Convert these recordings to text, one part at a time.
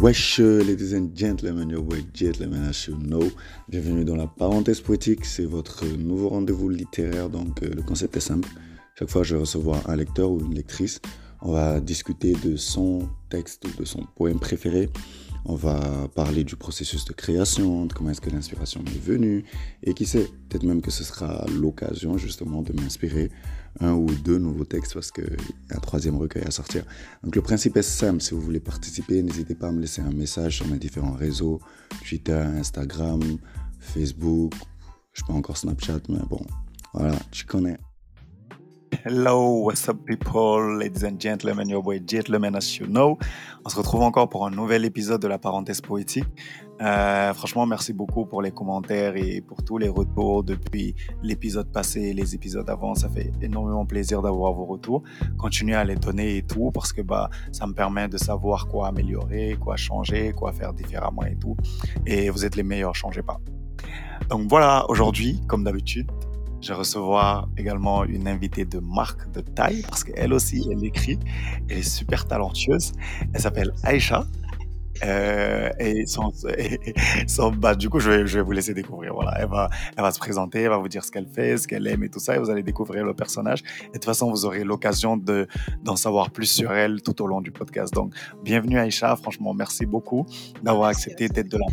Wesh, ladies and gentlemen, your boy gentlemen, as you know. Bienvenue dans la parenthèse poétique, c'est votre nouveau rendez-vous littéraire. Donc, euh, le concept est simple. Chaque fois, je vais recevoir un lecteur ou une lectrice. On va discuter de son texte ou de son poème préféré. On va parler du processus de création, de comment est-ce que l'inspiration m'est venue. Et qui sait, peut-être même que ce sera l'occasion justement de m'inspirer un ou deux nouveaux textes parce qu'il y a un troisième recueil à sortir. Donc le principe est simple, si vous voulez participer, n'hésitez pas à me laisser un message sur mes différents réseaux, Twitter, Instagram, Facebook, je sais pas encore Snapchat, mais bon, voilà, tu connais. Hello, what's up people, ladies and gentlemen, your boy Gentleman as you know. On se retrouve encore pour un nouvel épisode de la parenthèse poétique. Euh, franchement, merci beaucoup pour les commentaires et pour tous les retours depuis l'épisode passé, les épisodes avant. Ça fait énormément plaisir d'avoir vos retours. Continuez à les donner et tout parce que bah ça me permet de savoir quoi améliorer, quoi changer, quoi faire différemment et tout. Et vous êtes les meilleurs, changez pas. Donc voilà, aujourd'hui, comme d'habitude, je recevoir également une invitée de marque de taille parce qu'elle aussi, elle écrit. Elle est super talentueuse. Elle s'appelle Aïcha. Euh, et son, son bah, du coup, je vais, je vais vous laisser découvrir. Voilà, elle va, elle va se présenter, elle va vous dire ce qu'elle fait, ce qu'elle aime et tout ça, et vous allez découvrir le personnage. Et de toute façon, vous aurez l'occasion de d'en savoir plus sur elle tout au long du podcast. Donc, bienvenue Aïcha. Franchement, merci beaucoup d'avoir accepté d'être de la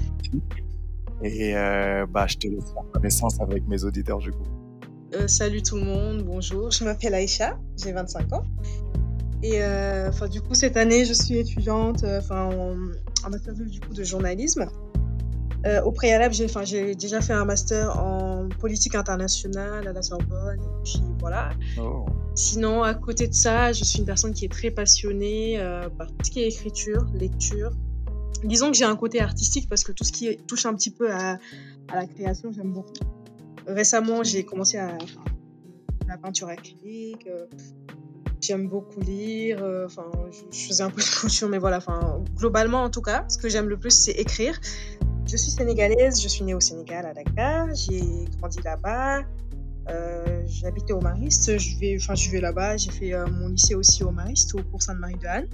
et euh, bah, je te laisse faire connaissance avec mes auditeurs du coup. Euh, salut tout le monde, bonjour. Je m'appelle Aïcha, j'ai 25 ans. Et euh, du coup, cette année, je suis étudiante euh, enfin, en, en master du coup, de journalisme. au préalable, j'ai déjà fait un master en politique internationale à la Sorbonne. Et puis voilà. Oh. Sinon, à côté de ça, je suis une personne qui est très passionnée par tout ce qui est écriture, lecture. Disons que j'ai un côté artistique parce que tout ce qui touche un petit peu à, à la création, j'aime beaucoup. Récemment, j'ai commencé à la peinture acrylique. euh, J'aime beaucoup lire. euh, Enfin, je, faisais un peu de couture, mais voilà. Enfin, globalement, en tout cas, ce que j'aime le plus, c'est écrire. Je suis sénégalaise. Je suis née au Sénégal, à Dakar. J'ai grandi là-bas. Euh, J'habitais au Mariste. Je vais, enfin, je vais là-bas. J'ai fait euh, mon lycée aussi au Mariste, au cours Sainte-Marie de Anne.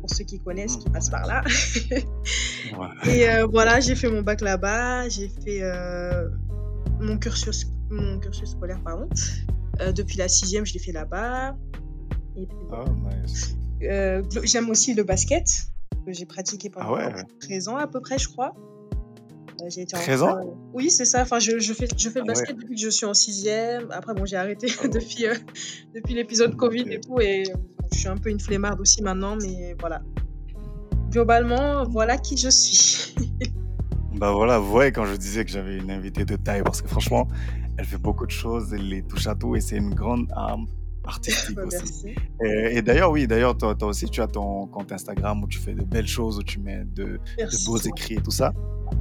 Pour ceux qui connaissent, qui passent par là. Ouais. Et euh, voilà, j'ai fait mon bac là-bas, j'ai fait mon, cursus, mon cursus scolaire, pardon. Euh, depuis la sixième, je l'ai fait là-bas. Et puis, Oh, nice. Euh, J'aime aussi le basket, que j'ai pratiqué pendant Ah ouais? 13 ans à peu près, je crois. Euh, j'ai été en 13 ans? Salle- Oui, c'est ça. Enfin, je, je fais, je fais le Ah ouais. basket depuis que je suis en sixième. Après, bon, j'ai arrêté Oh. depuis, euh, depuis l'épisode Covid Ok. et tout. Et euh, je suis un peu une flemmarde aussi maintenant, mais voilà. Globalement, voilà qui je suis. Bah voilà, vous voyez quand je disais que j'avais une invitée de taille, parce que franchement, elle fait beaucoup de choses, elle les touche à tout et c'est une grande âme artistique Bah, aussi. Et, et d'ailleurs, oui, d'ailleurs, toi, toi aussi, tu as ton compte Instagram où tu fais de belles choses, où tu mets de, beaux écrits et tout ça.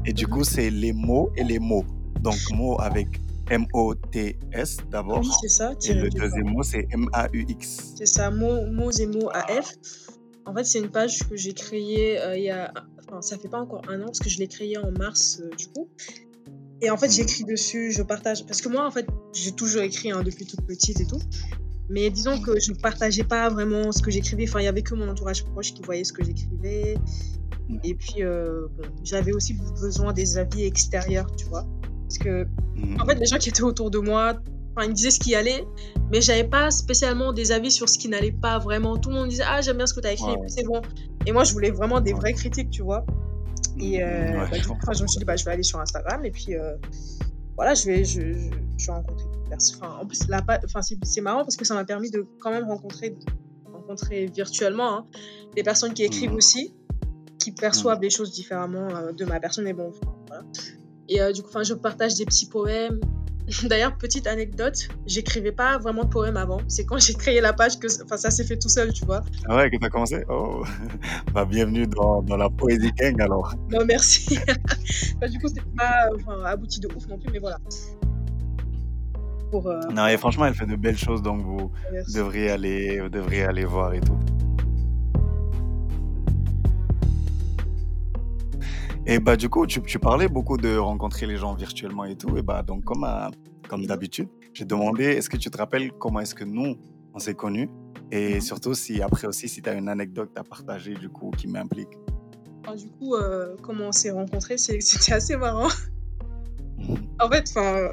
Et du Mhm. coup, c'est les mots et les mots. Donc, mots avec M-O-T-S d'abord. Oui, c'est ça. Et le deuxième mot, c'est M-A-U-X. C'est ça, mots, mots et mots AF. En fait, c'est une page que j'ai créée euh, il y a. Enfin, ça fait pas encore un an parce que je l'ai créée en mars euh, du coup. Et en fait, Mhm. j'écris dessus, je partage. Parce que moi, en fait, j'ai toujours écrit hein, depuis toute petite et tout. Mais disons que je partageais pas vraiment ce que j'écrivais. Enfin, il y avait que mon entourage proche qui voyait ce que j'écrivais. Mhm. Et puis, euh, bon, j'avais aussi besoin des avis extérieurs, tu vois. Parce que Mhm. en fait, les gens qui étaient autour de moi, enfin, ils me disaient ce qui allait, mais j'avais pas spécialement des avis sur ce qui n'allait pas vraiment. Tout le monde disait Ah, j'aime bien ce que tu as écrit, Ouais, c'est bon. Et moi, je voulais vraiment des vraies critiques, tu vois. Et euh, Ouais, bah, je coup, me suis dit bah, Je vais aller sur Instagram, et puis euh, voilà, je vais, je, je, je vais rencontrer des personnes. Enfin, en plus, la enfin, c'est c'est marrant parce que ça m'a permis de quand même rencontrer, rencontrer virtuellement hein, des personnes qui écrivent Mhm. aussi, qui perçoivent les choses différemment euh, de ma personne, et bon, voilà. Et euh, du coup, je partage des petits poèmes. D'ailleurs, petite anecdote, j'écrivais pas vraiment de poèmes avant. C'est quand j'ai créé la page que enfin, ça s'est fait tout seul, tu vois. Ah ouais, que t'as commencé? Oh Bah, bienvenue dans, dans la Poésie Gang alors. Non, merci. Bah, du coup, c'est pas enfin, abouti de ouf non plus, mais voilà. Pour, euh, Non, et franchement, elle fait de belles choses, donc vous merci. devriez aller, vous devriez aller voir et tout. Et bah du coup, tu, tu parlais beaucoup de rencontrer les gens virtuellement et tout. Et bah donc comme, à- comme d'habitude, j'ai demandé, est-ce que tu te rappelles comment est-ce que nous, on s'est connus? Et surtout, si après aussi, si tu as une anecdote à partager du coup qui m'implique. enfin, du coup, euh, comment on s'est rencontrés, c'était assez marrant. En fait, enfin,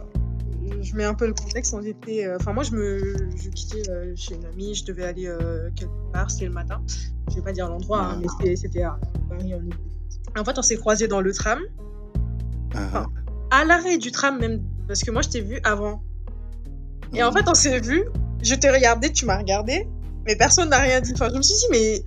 je mets un peu le contexte. On était, euh, enfin, moi, je me, je quittais euh, chez une amie, je devais aller euh, quelque part, c'était le matin. Je vais pas dire l'endroit, hein, mais c'était- à Paris. Ile- en fait, on s'est croisés dans le tram, Ah, à l'arrêt du tram même, parce que moi, je t'ai vu avant. Et en fait, on s'est vu, je t'ai regardé, tu m'as regardé, mais personne n'a rien dit. Enfin, je me suis dit, mais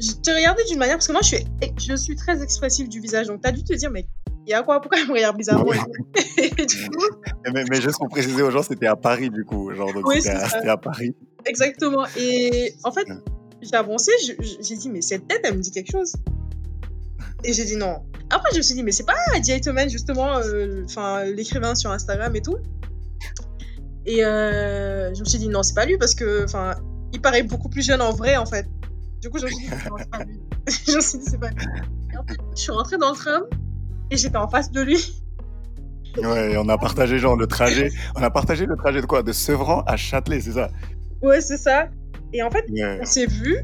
je t'ai regardé d'une manière, parce que moi, je suis, je suis très expressive du visage, donc t'as dû te dire, mais il y a quoi? Pourquoi elle me regarde bizarrement? Coup, mais, mais juste pour préciser aux gens, c'était à Paris du coup. Genre, donc Oui, c'était à, Paris. exactement. Et en fait, j'ai avancé, j'ai dit, mais cette tête, elle me dit quelque chose. Et j'ai dit non. Après, je me suis dit, mais c'est pas Adi justement, euh, enfin, l'écrivain sur Instagram et tout. Et euh, je me suis dit, non, c'est pas lui, parce que, enfin, il paraît beaucoup plus jeune en vrai, en fait. Du coup, je me suis dit, non, c'est pas lui. je me suis dit, c'est pas lui. Et en fait, je suis rentrée dans le tram et j'étais en face de lui. Ouais, et on a partagé genre le trajet. On a partagé le trajet de quoi? De Sevran à Châtelet, c'est ça? Ouais, c'est ça. Et en fait, on s'est vu,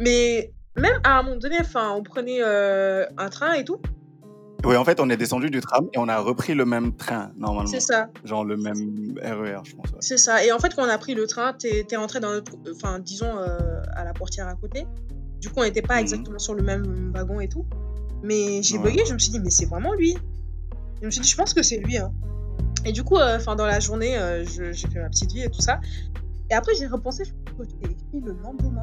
mais même à un moment donné, enfin, on prenait euh, un train et tout. Oui, en fait, on est descendu du tram et on a repris le même train, normalement. C'est ça, Genre le même RER, je pense. ouais. c'est ça. Et en fait, quand on a pris le train, t'es es rentré dans notre, enfin, disons euh, à la portière à côté. Du coup, on n'était pas Mhm. exactement sur le même wagon et tout. Mais j'ai Ouais. bugué, je me suis dit, mais c'est vraiment lui. Je me suis dit, je pense que c'est lui. Hein. Et du coup, euh, dans la journée, euh, j'ai fait ma petite vie et tout ça. Et après, j'ai repensé, je pense que je écrit le lendemain.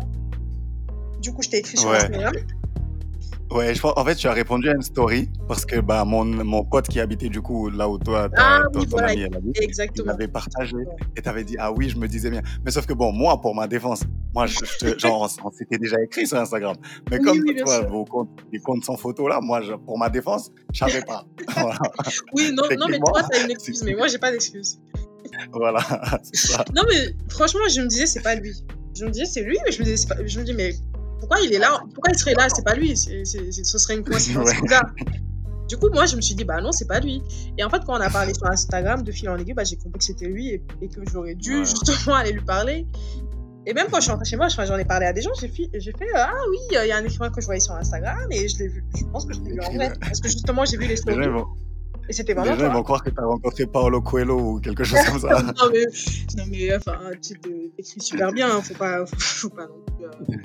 Du coup, je t'ai écrit sur Ouais. Instagram. Ouais, je pense, en fait, tu as répondu à une story parce que bah, mon, mon pote qui habitait du coup là où toi, Ah ton, ton voilà, ami, elle habite, il Exactement. m'avait partagé et t'avais dit ah oui je me disais bien mais sauf que bon moi pour ma défense moi je, je genre on, on s'était déjà écrit sur Instagram mais Oui, comme oui, toi vos comptes les comptes sans photo là moi je, pour ma défense je savais pas voilà, Oui, non, non mais toi, t'as une excuse, mais moi, j'ai pas d'excuse. voilà ça Non, mais franchement, je me disais, c'est pas lui. Je me disais, c'est lui, mais je me disais, pas... je me dis, mais pourquoi il est là Pourquoi il serait là? C'est pas lui. C'est- c'est- c'est- ce serait une coïncidence bizarre. Du coup, moi, je me suis dit, bah non, c'est pas lui. Et en fait, quand on a parlé sur Instagram de fil en aiguille, bah, j'ai compris que c'était lui et, et que j'aurais dû Ouais. justement aller lui parler. Et même quand je suis rentrée chez moi, j'en ai parlé à des gens, j'ai fait, j'ai fait ah oui, il y a un écrivain que je voyais sur Instagram et je l'ai vu. Je pense que je l'ai vu en vrai. Parce que justement, j'ai vu les stories et c'était les vraiment gens, ils vont croire que tu as rencontré Paolo Coelho ou quelque chose comme ça non mais, non mais enfin, tu t'écris super bien, hein, faut pas, faut, pas non plus. euh,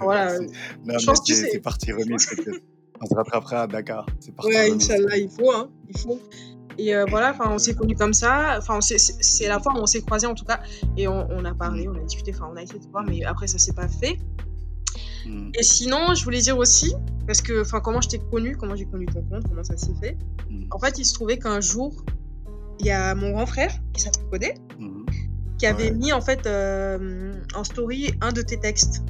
Voilà. Non, je pense que c'est parti remise peut-être. on se rattrapera à Dakar c'est parti Ouais. Inch'Allah, il faut, hein, il faut. Et euh, voilà, on s'est connus comme ça. Enfin, c'est la fois où on s'est croisés en tout cas, et on, on a parlé, on a discuté, enfin, on a essayé de voir, mais après ça s'est pas fait. Mm, Et sinon, je voulais dire aussi, parce que, enfin, comment je t'ai connu, comment j'ai connu ton compte, comment ça s'est fait. mm, En fait, il se trouvait qu'un jour, il y a mon grand frère qui s'appelle Codé, mm. qui avait Ouais. mis en fait euh, en story un de tes textes.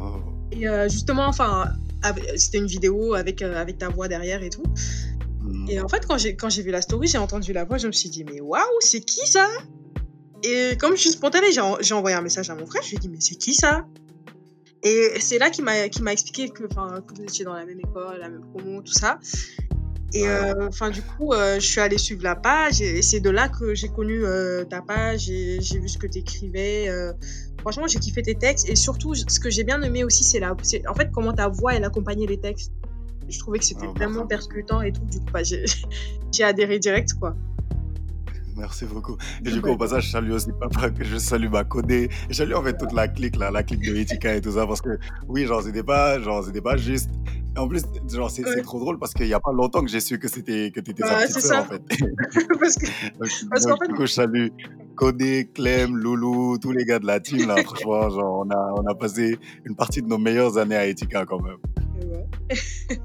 Oh. Et euh, justement, enfin, c'était une vidéo avec, euh, avec ta voix derrière et tout. Mm. Et en fait, quand j'ai quand j'ai vu la story, j'ai entendu la voix, je me suis dit, mais waouh, c'est qui ça? Et comme je suis spontanée, j'ai en- j'ai envoyé un message à mon frère, je lui ai dit, mais c'est qui ça? Et c'est là qu'il m'a m'a expliqué que, que vous étiez dans la même école, la même promo, tout ça. Et euh, enfin, du coup, euh, je suis allée suivre la page et c'est de là que j'ai connu euh, ta page et j'ai vu ce que tu écrivais. franchement, j'ai kiffé tes textes et surtout, ce que j'ai bien aimé aussi, c'est la, en fait comment ta voix elle accompagnait les textes. Je trouvais que c'était Ah, vraiment percutant et tout. Du coup, bah, j'ai j'ai adhéré direct, quoi. Merci beaucoup. Et du coup, au passage, je salue aussi papa, que je salue ma codé. Et je salue en fait toute la clique, là, la clique de Etika et tout ça, parce que oui, genre, c'était pas, genre, c'était pas juste. Et en plus, genre, c'est Ouais. trop drôle parce qu'il y a pas longtemps que j'ai su que c'était que t'étais Bah, sa petite c'est sœur, ça. en fait. Parce que Donc, Parce donc, qu'en fait- du coup, je salue Codé, Clem, Loulou, tous les gars de la team, là. Franchement, genre, on a, on a passé une partie de nos meilleures années à Etika quand même. Ouais.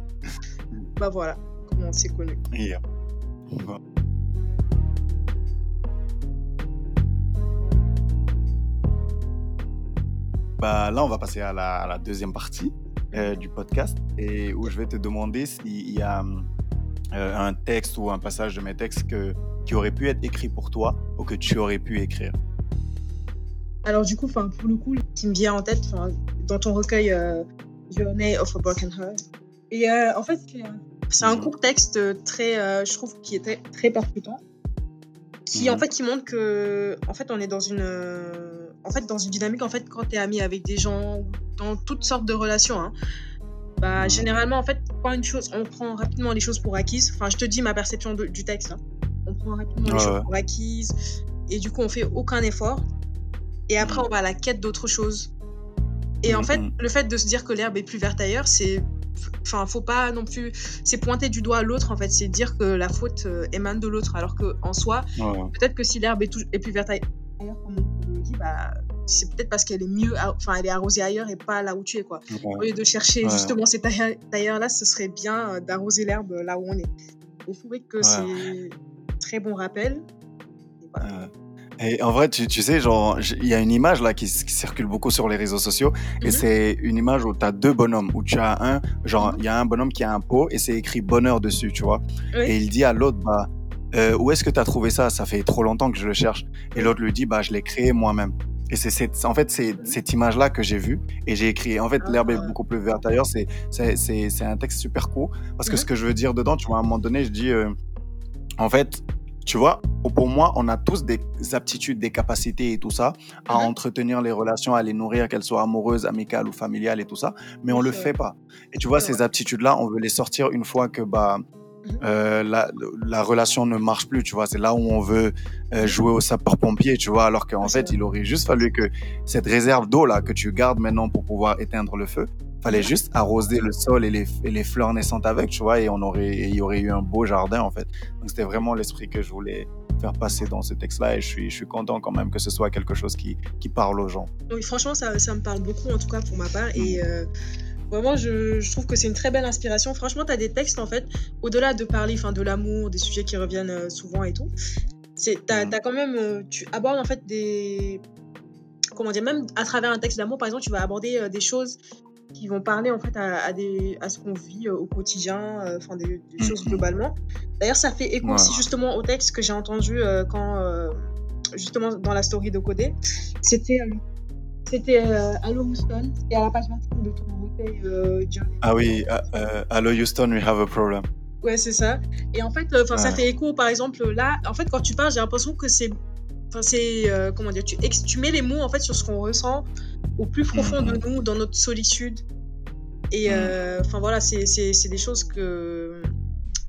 bah voilà, comment on s'est connus. Euh, Bah, là, on va passer à la, à la deuxième partie euh, du podcast et où je vais te demander s'il y a euh, un texte ou un passage de mes textes que, qui aurait pu être écrit pour toi ou que tu aurais pu écrire. Alors du coup, pour le coup, qui me vient en tête, dans ton recueil euh, Journey of a Broken Heart. Et euh, en fait, c'est un- Mhm. court texte très, je trouve, qui était très percutant, qui en Mhm. fait qui montre que, en fait, on est dans une, en fait, dans une dynamique, en fait, quand tu es ami avec des gens, dans toutes sortes de relations, hein, Bah, généralement, en fait, quand une chose, on prend rapidement les choses pour acquises. Enfin, je te dis ma perception de- du texte. hein. On prend rapidement les Ouais, choses ouais. pour acquises et du coup, on fait aucun effort. Et après, on va à la quête d'autre chose. Et en Mhm, fait, mhm. le fait de se dire que l'herbe est plus verte ailleurs, c'est. Enfin, faut pas non plus. C'est pointer du doigt l'autre, en fait. C'est dire que la faute euh, émane de l'autre. Alors qu'en soi, Ouais, peut-être que si l'herbe est, est plus verte ailleurs, comme on dit, bah, c'est peut-être parce qu'elle est mieux. Enfin, elle est arrosée ailleurs et pas là où tu es, quoi. Au lieu de chercher Ouais. justement ces tailleurs- tailleurs-là, ce serait bien euh, d'arroser l'herbe là où on est. Et je trouvais que Ouais. c'est très bon rappel. Et voilà. Euh, Et en vrai, tu, tu sais, genre, il y a une image là qui, circule beaucoup sur les réseaux sociaux, et Mhm. c'est une image où tu as deux bonhommes, où tu as un, genre, il y a un bonhomme qui a un pot et c'est écrit bonheur dessus, tu vois. Oui. Et il dit à l'autre, bah, euh, où est-ce que tu as trouvé ça? Ça fait trop longtemps que je le cherche. Et l'autre lui dit, bah, je l'ai créé moi-même. Et c'est en fait, c'est cette image-là que j'ai vue et j'ai écrit. En fait, l'herbe est Ah. beaucoup plus verte ailleurs. C'est, c'est, un texte super court parce que Mhm. ce que je veux dire dedans, tu vois, à un moment donné, je dis, euh, en fait, tu vois, pour moi, on a tous des aptitudes, des capacités et tout ça à Mhm. entretenir les relations, à les nourrir, qu'elles soient amoureuses, amicales ou familiales et tout ça, mais on le fait pas. Et tu vois, ces aptitudes-là, on veut les sortir une fois que bah, Mhm. Euh, la, la relation ne marche plus, tu vois. C'est là où on veut euh, jouer au sapeur-pompier, tu vois, alors qu'en fait, il aurait juste fallu que cette réserve d'eau-là que tu gardes maintenant pour pouvoir éteindre le feu, fallait juste arroser le sol et les, et les fleurs naissantes avec, tu vois, et on aurait, il y aurait eu un beau jardin, en fait. Donc, c'était vraiment l'esprit que je voulais faire passer dans ce texte-là, et je suis, je suis content quand même que ce soit quelque chose qui, qui parle aux gens. Oui, franchement, ça, ça me parle beaucoup, en tout cas pour ma part. Et euh, vraiment, je, je trouve que c'est une très belle inspiration. Franchement, tu as des textes, en fait, au-delà de parler enfin, de l'amour, des sujets qui reviennent euh, souvent et tout. Tu as, Mhm. quand même. euh, tu abordes, en fait, des. Comment dire, même à travers un texte d'amour, par exemple, tu vas aborder euh, des choses qui vont parler, en fait, à, à des, à ce qu'on vit au quotidien, euh, enfin, des, des choses Mhm. globalement. D'ailleurs, ça fait écho aussi, justement, au texte que j'ai entendu euh, quand. euh, justement, dans la story de Codé. C'était. Euh, c'était euh, Allo Houston et à la page 25 de ton recueil euh, Journey. Ah oui, euh, euh, Hello Houston, we have a problem. Ouais, c'est ça. Et en fait, euh, 'fin, ça fait écho, par exemple, là, en fait, quand tu parles, j'ai l'impression que c'est. Enfin, c'est. euh, comment dire tu, ex- tu mets les mots, en fait, sur ce qu'on ressent au plus profond de Mhm. nous, dans notre solitude. Et, euh, enfin, voilà, c'est des choses que.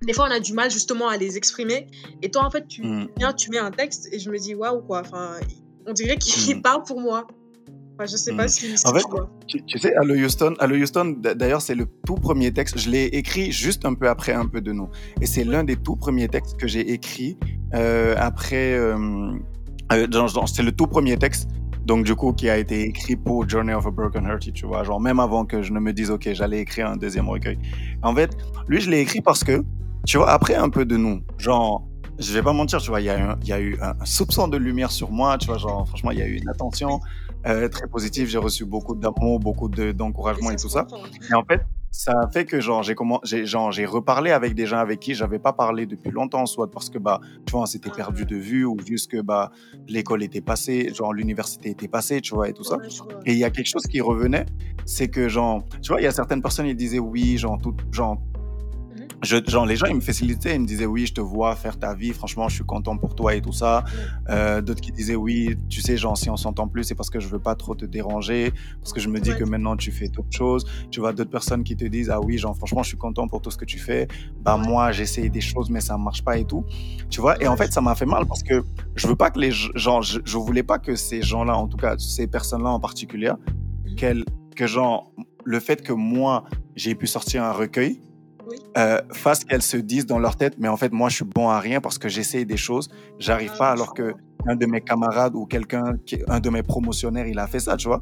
Des fois, on a du mal, justement, à les exprimer. Et toi, en fait, tu Mhm. viens, tu mets un texte et je me dis, waouh, quoi. Enfin, on dirait qu'il Mhm. parle pour moi. Enfin, je sais pas Mhm. si, En fait, tu. Tu, sais, Hello Houston, Houston, d'ailleurs, c'est le tout premier texte. Je l'ai écrit juste un peu après un peu de nous. Et c'est l'un des tout premiers textes que j'ai écrit euh, après. euh, euh, c'est le tout premier texte, donc du coup, qui a été écrit pour Journey of a Broken Hearted, tu vois. Genre, même avant que je ne me dise, OK, j'allais écrire un deuxième recueil. En fait, lui, je l'ai écrit parce que, tu vois, après un peu de nous, genre. Je vais pas mentir, tu vois, il y, a y eu un, un soupçon de lumière sur moi, tu vois, genre, franchement, il y a eu une attention euh, très positive, j'ai reçu beaucoup d'amour, beaucoup de- d'encouragement et, tout ça. Et en fait, ça a fait que genre j'ai comment j'ai genre j'ai reparlé avec des gens avec qui j'avais pas parlé depuis longtemps, soit parce que bah tu vois on s'était Ah perdu de vue ou juste que bah l'école était passée, genre l'université était passée, tu vois et tout ça. Et il y a quelque chose qui revenait, c'est que genre tu vois il y a certaines personnes ils disaient oui genre tout genre. Je, genre, les gens, ils me facilitaient, ils me disaient oui, je te vois faire ta vie, franchement, je suis content pour toi et tout ça. Euh, D'autres qui disaient oui, tu sais, genre, si on s'entend plus, c'est parce que je veux pas trop te déranger, parce que je me dis Ouais. que maintenant tu fais d'autres choses. Tu vois, d'autres personnes qui te disent ah oui, genre, franchement, je suis content pour tout ce que tu fais. Bah, Ouais. moi, j'essaye des choses, mais ça marche pas et tout. Tu vois, et en fait, ça m'a fait mal parce que je veux pas que les gens, je, je voulais pas que ces gens-là, en tout cas, ces personnes-là en particulier, qu'elles, que genre, le fait que moi, j'ai pu sortir un recueil, Oui. euh, fasse qu'elles se disent dans leur tête, mais en fait, moi, je suis bon à rien parce que j'essaye des choses, j'arrive Ah, pas, alors que un de mes camarades ou quelqu'un, un de mes promotionnaires, il a fait ça, tu vois.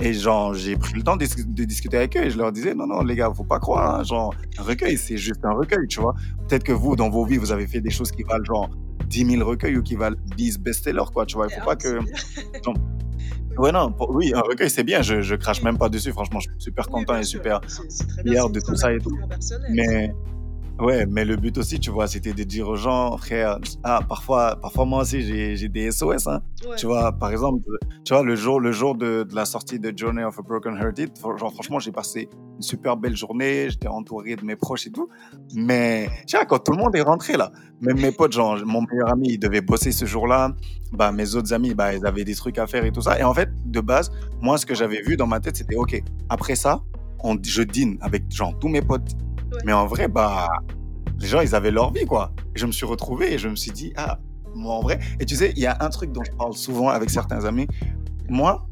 Et genre, j'ai pris le temps de, dis- de discuter avec eux et je leur disais, non, non, les gars, faut pas croire, hein, genre, un recueil, c'est juste un recueil, tu vois. Peut-être que vous, dans vos vies, vous avez fait des choses qui valent genre 10 000 recueils ou qui valent 10 best-sellers, quoi, tu vois. Il faut pas que. genre, Ouais, non, pour- oui, un recueil, c'est bien, je, je crache même pas dessus, franchement, je suis super content et super fier de tout ça et tout. Mais ouais, mais le but aussi, tu vois, c'était de dire aux gens, frère, ah, parfois, parfois moi aussi, j'ai des SOS, hein. Ouais. Tu vois, par exemple, tu vois, le jour, le jour de, de la sortie de Journey of a Broken Hearted, genre, franchement, j'ai passé une super belle journée, j'étais entouré de mes proches et tout. Mais, tu vois, quand tout le monde est rentré, là, même mes potes, genre, mon meilleur ami, il devait bosser ce jour-là, bah, mes autres amis, bah, ils avaient des trucs à faire et tout ça. Et en fait, de base, moi, ce que j'avais vu dans ma tête, c'était, OK, après ça, on, je dîne avec genre tous mes potes. Mais en vrai, bah, les gens, ils avaient leur vie, quoi. Et je me suis retrouvé et je me suis dit, ah, moi, en vrai. Et tu sais, il y a un truc dont je parle souvent avec certains amis. Moi,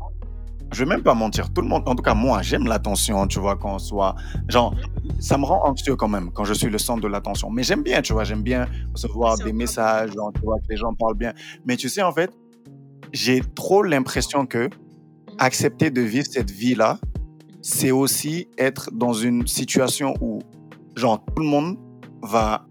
je vais même pas mentir, tout le monde, en tout cas moi, j'aime l'attention, tu vois, quand on soit, genre, ça me rend anxieux quand même quand je suis le centre de l'attention. Mais j'aime bien, tu vois, j'aime bien recevoir des messages, genre, tu vois, que les gens parlent bien. Mais tu sais, en fait, j'ai trop l'impression que accepter de vivre cette vie-là, c'est aussi être dans une situation où, genre, tout le monde va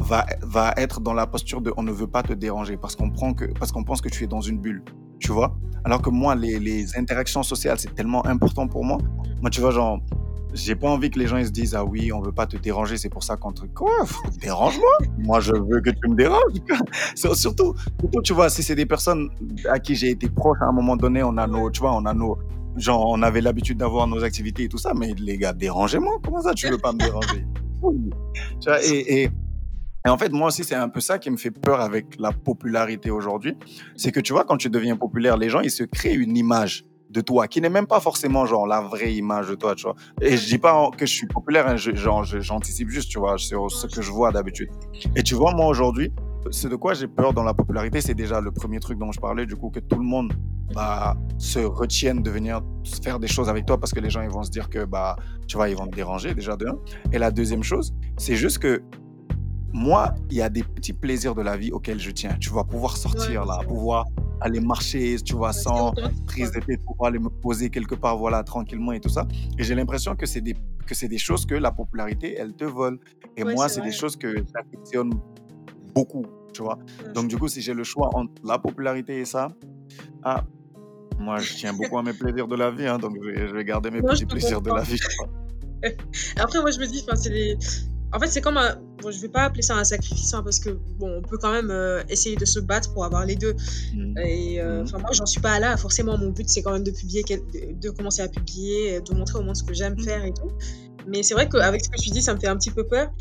va, va être dans la posture de on ne veut pas te déranger parce qu'on prend que parce qu'on pense que tu es dans une bulle tu vois? Alors que moi les, interactions sociales c'est tellement important pour moi. Moi tu vois genre j'ai pas envie que les gens ils se disent ah oui on veut pas te déranger c'est pour ça qu'on te quoi? Dérange-moi. Moi je veux que tu me déranges. Surtout surtout tu vois si c'est des personnes à qui j'ai été proche à un moment donné on a nos tu vois on a nos genre on avait l'habitude d'avoir nos activités et tout ça mais les gars dérangez-moi. Comment ça tu veux pas me déranger? Et, en fait, moi aussi, c'est un peu ça qui me fait peur avec la popularité aujourd'hui. C'est que tu vois, quand tu deviens populaire, les gens, ils se créent une image de toi qui n'est même pas forcément genre la vraie image de toi, tu vois. Et je dis pas que je suis populaire, hein, genre j'anticipe juste, tu vois, sur ce que je vois d'habitude. Et tu vois, moi aujourd'hui, ce de quoi j'ai peur dans la popularité, c'est déjà le premier truc dont je parlais, du coup, que tout le monde bah, se retienne de venir faire des choses avec toi parce que les gens ils vont se dire que bah tu vois ils vont te déranger déjà de un. Et la deuxième chose, c'est juste que moi, il y a des petits plaisirs de la vie auxquels je tiens. Tu vas pouvoir sortir là, pouvoir aller marcher, tu vois, sans prise de tête, pouvoir aller me poser quelque part, voilà, tranquillement et tout ça. Et j'ai l'impression que c'est des, que c'est des choses que la popularité, elle te vole. Et moi, c'est des choses que j'affectionne beaucoup, tu vois. Donc, du coup, si j'ai le choix entre la popularité et ça, ah, moi, je tiens beaucoup à mes plaisirs de la vie, hein, donc je vais, garder mes petits plaisirs de la vie. Après, moi, je me dis, c'est les en fait, c'est comme un. Bon, je vais pas appeler ça un sacrifice hein, parce que bon, on peut quand même euh, essayer de se battre pour avoir les deux. Mmh. Et euh, mmh. moi, j'en suis pas là. Forcément, mon but, c'est quand même de publier, de commencer à publier, de montrer au monde ce que j'aime mmh. faire et tout. Mais c'est vrai qu'avec ce que tu dis, ça me fait un petit peu peur.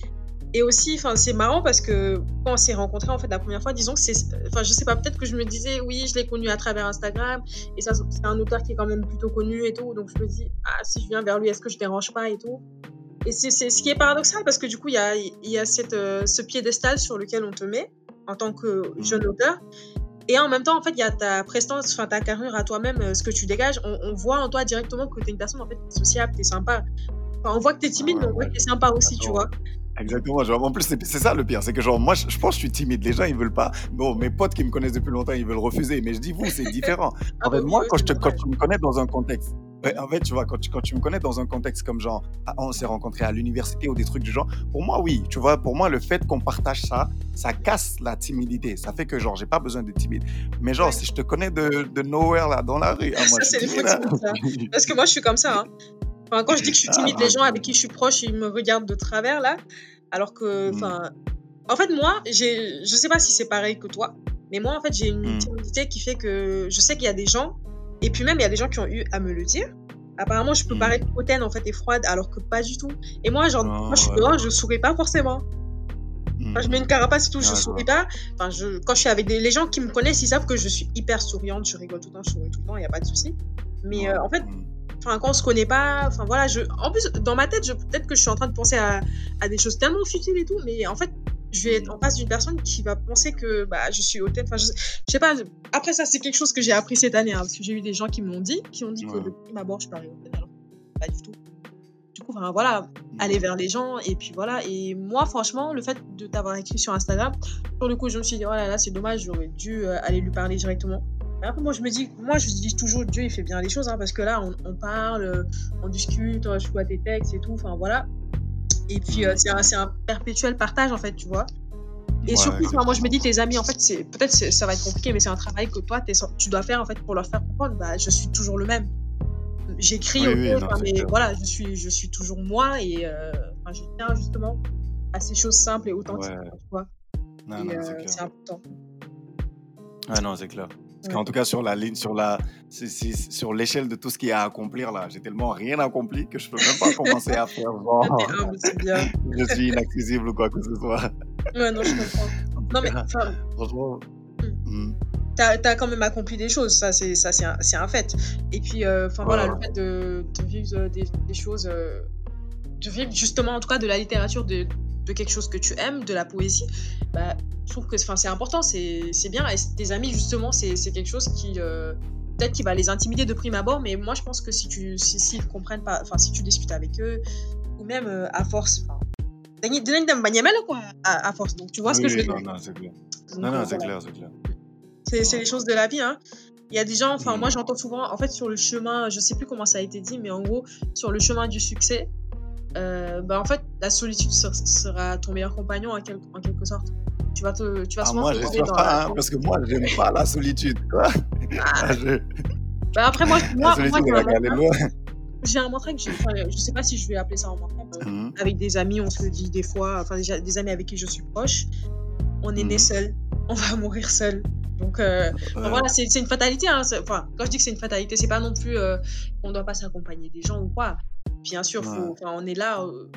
Et aussi, enfin, c'est marrant parce que quand on s'est rencontrés en fait la première fois, disons que c'est, enfin, je sais pas, peut-être que je me disais, oui, je l'ai connu à travers Instagram et ça, c'est un auteur qui est quand même plutôt connu et tout, donc je me dis, ah, si je viens vers lui, est-ce que je dérange pas et tout? Et c'est ce qui est paradoxal parce que du coup, il y a, y a cette, euh, ce piédestal sur lequel on te met en tant que jeune mmh. auteur. Et en même temps, en fait, il y a ta prestance, enfin ta carrure à toi-même, euh, ce que tu dégages. On, voit en toi directement que tu es une personne en fait sociable, tu es sympa. on voit que tu es timide, mais on voit que tu es sympa aussi, tu vois. Exactement. Genre, en plus, c'est ça le pire. C'est que, genre, moi, je, pense que je suis timide. Les gens, ils veulent pas. Bon, mes potes qui me connaissent depuis longtemps, ils veulent refuser. Mais je dis, vous, c'est différent. en fait, moi, quand, je te, quand tu me connais dans un contexte, en fait, tu vois, quand tu, quand tu me connais dans un contexte comme genre, ah, on s'est rencontrés à l'université ou des trucs du genre, pour moi, oui, tu vois, pour moi, le fait qu'on partage ça, ça casse la timidité. Ça fait que, genre, j'ai pas besoin d'être timide. Mais genre, si je te connais de, de nowhere, là, dans la rue, ah, moi, ça, c'est hein. Parce que moi, je suis comme ça. Hein. Enfin, quand je dis que je suis timide, les gens avec qui je suis proche, ils me regardent de travers, là. Alors que, mmh. enfin, en fait, moi, j'ai, je sais pas si c'est pareil que toi, mais moi, en fait, j'ai une mmh. timidité qui fait que je sais qu'il y a des gens, et puis même, il y a des gens qui ont eu à me le dire. Apparemment, je peux mmh. paraître hautaine, en fait, et froide, alors que pas du tout. Et moi, genre, moi, je suis dehors, je souris pas forcément. je mets une carapace et tout, je souris pas. Enfin, je, quand je suis avec des, les gens qui me connaissent, ils savent que je suis hyper souriante, je rigole tout le temps, je souris tout le temps, il n'y a pas de souci. Mais euh, en fait, enfin quand on se connaît pas enfin voilà je en plus dans ma tête je peut-être que je suis en train de penser à, à, des choses tellement futiles et tout mais en fait je vais être en face d'une personne qui va penser que bah, je suis hautaine. Enfin, je, sais pas. Après, ça, c'est quelque chose que j'ai appris cette année. Hein, parce que j'ai eu des gens qui m'ont dit, qui ont dit que depuis ma je parais hautaine. Alors, pas du tout. Du coup, enfin, voilà, aller vers les gens. Et puis voilà. Et moi, franchement, le fait de t'avoir écrit sur Instagram, pour le coup, je me suis dit, oh là là, c'est dommage, j'aurais dû euh, aller lui parler directement après, moi, je me dis, moi, je dis toujours, Dieu, il fait bien les choses, hein, parce que là, on, parle, on discute, je vois tes textes et tout, enfin voilà. Et puis, euh, c'est un, un, perpétuel partage, en fait, tu vois. Et surtout, moi, je me dis, tes amis, en fait, peut-être ça va être compliqué, mais c'est un travail que toi, tu dois faire, en fait, pour leur faire comprendre, bah, je suis toujours le même. J'écris, oui, mais voilà, je suis, je suis toujours moi, et euh, je tiens justement à ces choses simples et authentiques, tu vois. Euh, c'est important. Ouais, non, c'est clair. Parce qu'en tout cas, sur la ligne, sur la, sur l'échelle de tout ce qu'il y a à accomplir là, j'ai tellement rien accompli que je peux même pas commencer à faire genre. bien. je suis inaccessible ou quoi que ce soit. Ouais, non, je comprends. Non, mais enfin. Franchement. Hmm. Hmm. t'as as quand même accompli des choses, ça c'est ça c'est un, un, fait. Et puis, euh, enfin voilà, le fait de, de vivre des, des choses, euh, de vivre justement en tout cas de la littérature, de, de quelque chose que tu aimes, de la poésie, bah, je trouve que c'est important, c'est bien. Et tes amis justement, c'est quelque chose qui euh, peut-être qui va les intimider de prime abord, mais moi je pense que si tu si, si comprennent pas, enfin si tu discutes avec eux, ou même à force, quoi, à, force. Donc tu vois ce que je veux dire. Non, non, c'est clair. non, non, c'est clair, c'est clair. C'est les choses de la vie. Hein. Il y a des gens, enfin, moi mmh. j'entends souvent, en fait, sur le chemin, je sais plus comment ça a été dit, mais en gros, sur le chemin du succès, euh, bah, en fait, la solitude sera ton meilleur compagnon en, en quelque sorte. Tu vas, te, tu vas ah, moi, je dans pas, hein, parce que moi, j'aime pas la solitude, quoi. Ah. bah, après, moi, moi, moi j'ai un mantra que j'ai, je sais pas si je vais appeler ça un mantra, mmh. avec des amis, on se le dit des fois, enfin, des amis avec qui je suis proche, on est né mmh. seul, on va mourir seul. Donc euh, voilà, c'est une fatalité. Hein. Enfin, quand je dis que c'est une fatalité, c'est pas non plus euh, qu'on doit pas s'accompagner des gens ou quoi. Bien sûr, faut, on est là, euh,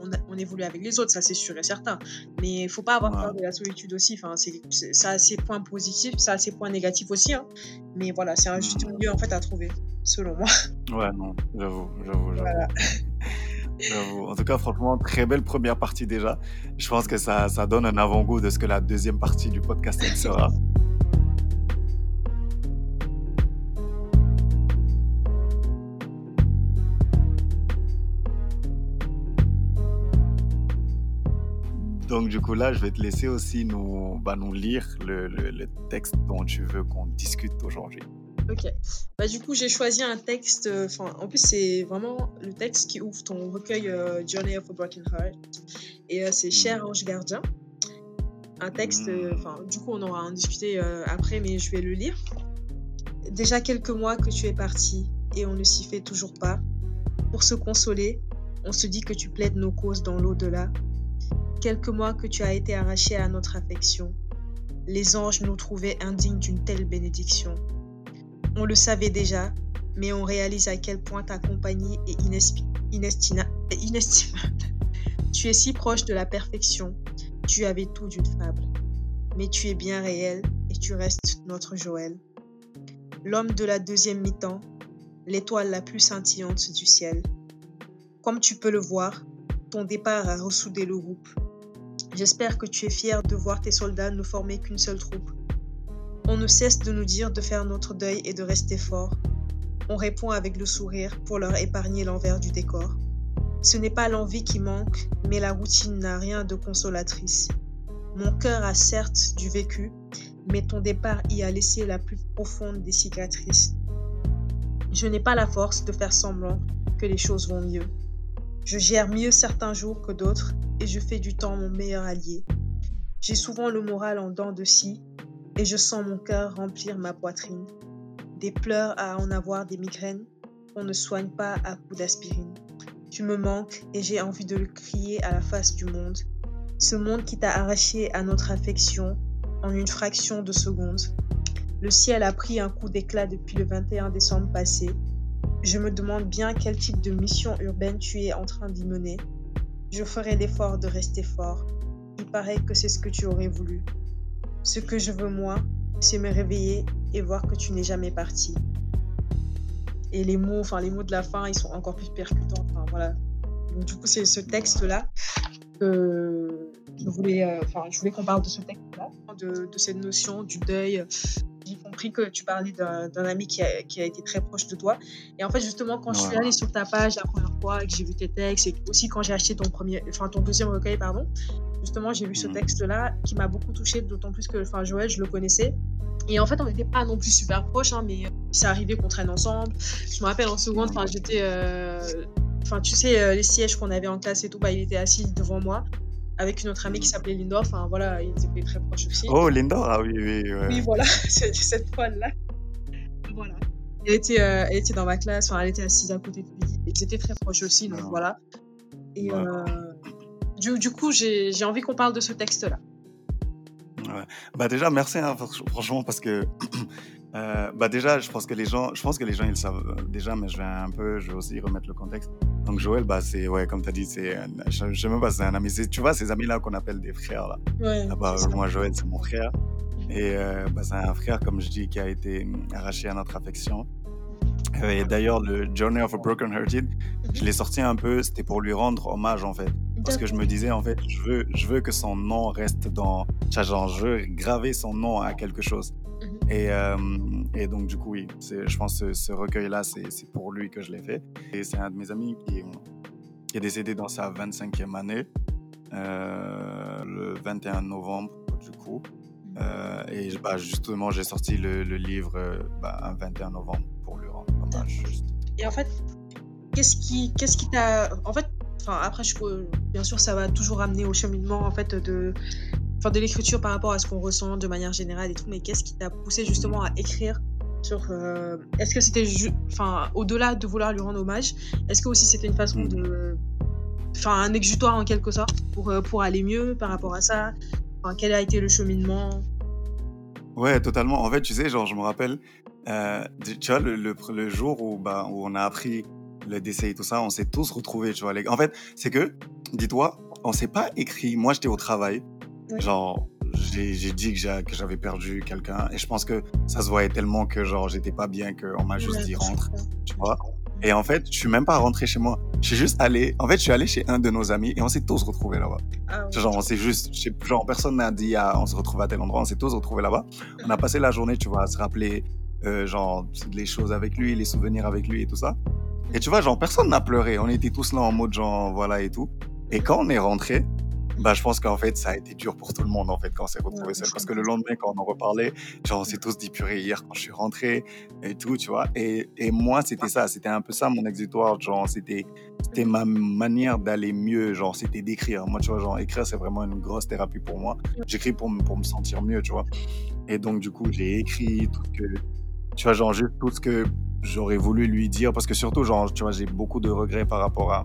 on, on, évolue avec les autres, ça c'est sûr et certain. Mais il faut pas avoir peur de la solitude aussi. Enfin, ça a ses points positifs, ça a ses points négatifs aussi. Hein. Mais voilà, c'est un juste milieu en fait à trouver, selon moi. Ouais, non, j'avoue, j'avoue, Voilà. En tout cas, franchement, très belle première partie déjà. Je pense que ça, ça donne un avant-goût de ce que la deuxième partie du podcast sera. Donc du coup là, je vais te laisser aussi nous, bah, nous lire le, le texte dont tu veux qu'on discute aujourd'hui. Ok. Bah, du coup, j'ai choisi un texte. Euh, en plus, c'est vraiment le texte qui ouvre ton recueil euh, Journey of a Broken Heart. Et euh, c'est Cher Ange Gardien. Un texte. Enfin, du coup, on aura en discuter après, mais je vais le lire. Déjà quelques mois que tu es parti et on ne s'y fait toujours pas. Pour se consoler, on se dit que tu plaides nos causes dans l'au-delà. Quelques mois que tu as été arraché à notre affection. Les anges nous trouvaient indignes d'une telle bénédiction. On le savait déjà, mais on réalise à quel point ta compagnie est inestimable. Tu es si proche de la perfection, tu avais tout d'une fable. Mais tu es bien réel et tu restes notre Joël. L'homme de la deuxième mi-temps, l'étoile la plus scintillante du ciel. Comme tu peux le voir, ton départ a ressoudé le groupe. J'espère que tu es fier de voir tes soldats ne former qu'une seule troupe. On ne cesse de nous dire de faire notre deuil et de rester fort. On répond avec le sourire pour leur épargner l'envers du décor. Ce n'est pas l'envie qui manque, mais la routine n'a rien de consolatrice. Mon cœur a certes du vécu, mais ton départ y a laissé la plus profonde des cicatrices. Je n'ai pas la force de faire semblant que les choses vont mieux. Je gère mieux certains jours que d'autres et je fais du temps mon meilleur allié. J'ai souvent le moral en dents de scie et je sens mon cœur remplir ma poitrine. Des pleurs à en avoir des migraines qu'on ne soigne pas à coups d'aspirine. Tu me manques et j'ai envie de le crier à la face du monde. Ce monde qui t'a arraché à notre affection en une fraction de seconde. Le ciel a pris un coup d'éclat depuis le 21 décembre passé. Je me demande bien quel type de mission urbaine tu es en train d'y mener. Je ferai l'effort de rester fort. Il paraît que c'est ce que tu aurais voulu. Ce que je veux moi, c'est me réveiller et voir que tu n'es jamais parti. Et les mots, enfin les mots de la fin, ils sont encore plus percutants. Enfin voilà. Du coup, c'est ce texte-là que je voulais, euh, enfin voulais qu'on parle de ce texte-là, de, de, cette notion du deuil. J'ai compris que tu parlais d'un ami qui a, qui a, été très proche de toi. Et en fait, justement, quand je suis allée sur ta page la première fois et que j'ai vu tes textes, et aussi quand j'ai acheté ton premier, enfin ton deuxième recueil, pardon, justement, j'ai vu ce mmh. texte-là qui m'a beaucoup touchée, d'autant plus que enfin, Joël, je le connaissais. Et en fait, on n'était pas non plus super proches, hein, mais c'est arrivé qu'on traîne ensemble. Je me rappelle en seconde, enfin, j'étais. Euh, enfin, tu sais, euh, les sièges qu'on avait en classe et tout, bah, il était assis devant moi avec une autre amie qui mmh. s'appelait Lindor. Enfin, voilà, ils étaient très proches aussi. Oh, Lindor, ah oui, oui. Oui, voilà, cette fois-là. Voilà. Elle était, euh, elle était dans ma classe, enfin, elle était assise à côté de lui. Ils étaient très proches aussi, donc voilà. Et. Du, coup, j'ai envie qu'on parle de ce texte-là. Ouais. Bah déjà, merci hein, franchement parce que euh, bah déjà, je pense que les gens, je pense que les gens ils savent euh, déjà, mais je vais un peu, je vais aussi remettre le contexte. Donc Joël, bah c'est ouais, comme tu as dit, c'est, je, sais même pas, c'est un ami. Tu vois, ces amis là qu'on appelle des frères là. Ouais, ah bah, moi Joël, c'est mon frère. Et euh, bah, c'est un frère, comme je dis, qui a été arraché à notre affection. Et d'ailleurs, le Journey of a Broken Hearted, je Mhm. l'ai sorti un peu, c'était pour lui rendre hommage, en fait. Parce que je me disais, en fait, je veux, je veux que son nom reste dans... Genre, je veux graver son nom à quelque chose. Et, euh, et donc, du coup, oui, je pense que ce, recueil-là, c'est pour lui que je l'ai fait. Et c'est un de mes amis qui, qui est décédé dans sa 25e année, euh, le 21 novembre, du coup. Euh, et bah, justement, j'ai sorti le, le livre euh, bah, un 21 novembre pour lui rendre hommage. Et en fait, qu'est-ce qui qu'est-ce qui t'a en fait après bien sûr ça va toujours amener au cheminement en fait de enfin de l'écriture par rapport à ce qu'on ressent de manière générale et tout mais qu'est-ce qui t'a poussé justement à écrire sur euh, est-ce que c'était enfin au-delà de vouloir lui rendre hommage est-ce que aussi c'était une façon Mm. de enfin un exutoire en quelque sorte pour euh, pour aller mieux par rapport à ça? Enfin quel a été le cheminement? Ouais, totalement. En fait, tu sais, genre, je me rappelle, euh, tu tu vois, le, le, le jour où, bah, où on a appris le décès et tout ça, on s'est tous retrouvés, tu vois. les- En fait, c'est que, dis-toi, on s'est pas écrit. Moi, j'étais au travail. Ouais. Genre, j'ai j'ai dit que j'a- que j'avais perdu quelqu'un. Et je pense que ça se voyait tellement que, genre, j'étais pas bien qu'on m'a juste Ouais, dit rentre, tu vois. Et en fait, je suis même pas rentré chez moi. Je suis juste allé. En fait, je suis allé chez un de nos amis et on s'est tous retrouvés là-bas. Ah. Genre, on s'est juste, genre, personne n'a dit, ah, on se retrouve à tel endroit, on s'est tous retrouvés là-bas. On a passé la journée, tu vois, à se rappeler, euh, genre, les choses avec lui, les souvenirs avec lui et tout ça. Et tu vois, genre, personne n'a pleuré. On était tous là en mode, genre, voilà et tout. Et quand on est rentré, bah, je pense qu'en fait, ça a été dur pour tout le monde, en fait, quand on s'est Ouais, seuls. je Parce que le lendemain, quand on en reparlait, genre, on s'est tous dit, purée, hier, quand je suis rentré et tout, tu vois. Et, et moi, c'était ça. C'était un peu ça, mon exutoire. Genre, c'était, c'était ma manière d'aller mieux. Genre, c'était d'écrire. Moi, tu vois, genre, écrire, c'est vraiment une grosse thérapie pour moi. J'écris pour, me- pour me sentir mieux, tu vois. Et donc, du coup, j'ai écrit tout ce que, tu vois, genre, juste tout ce que j'aurais voulu lui dire. Parce que surtout, genre, tu vois, j'ai beaucoup de regrets par rapport à,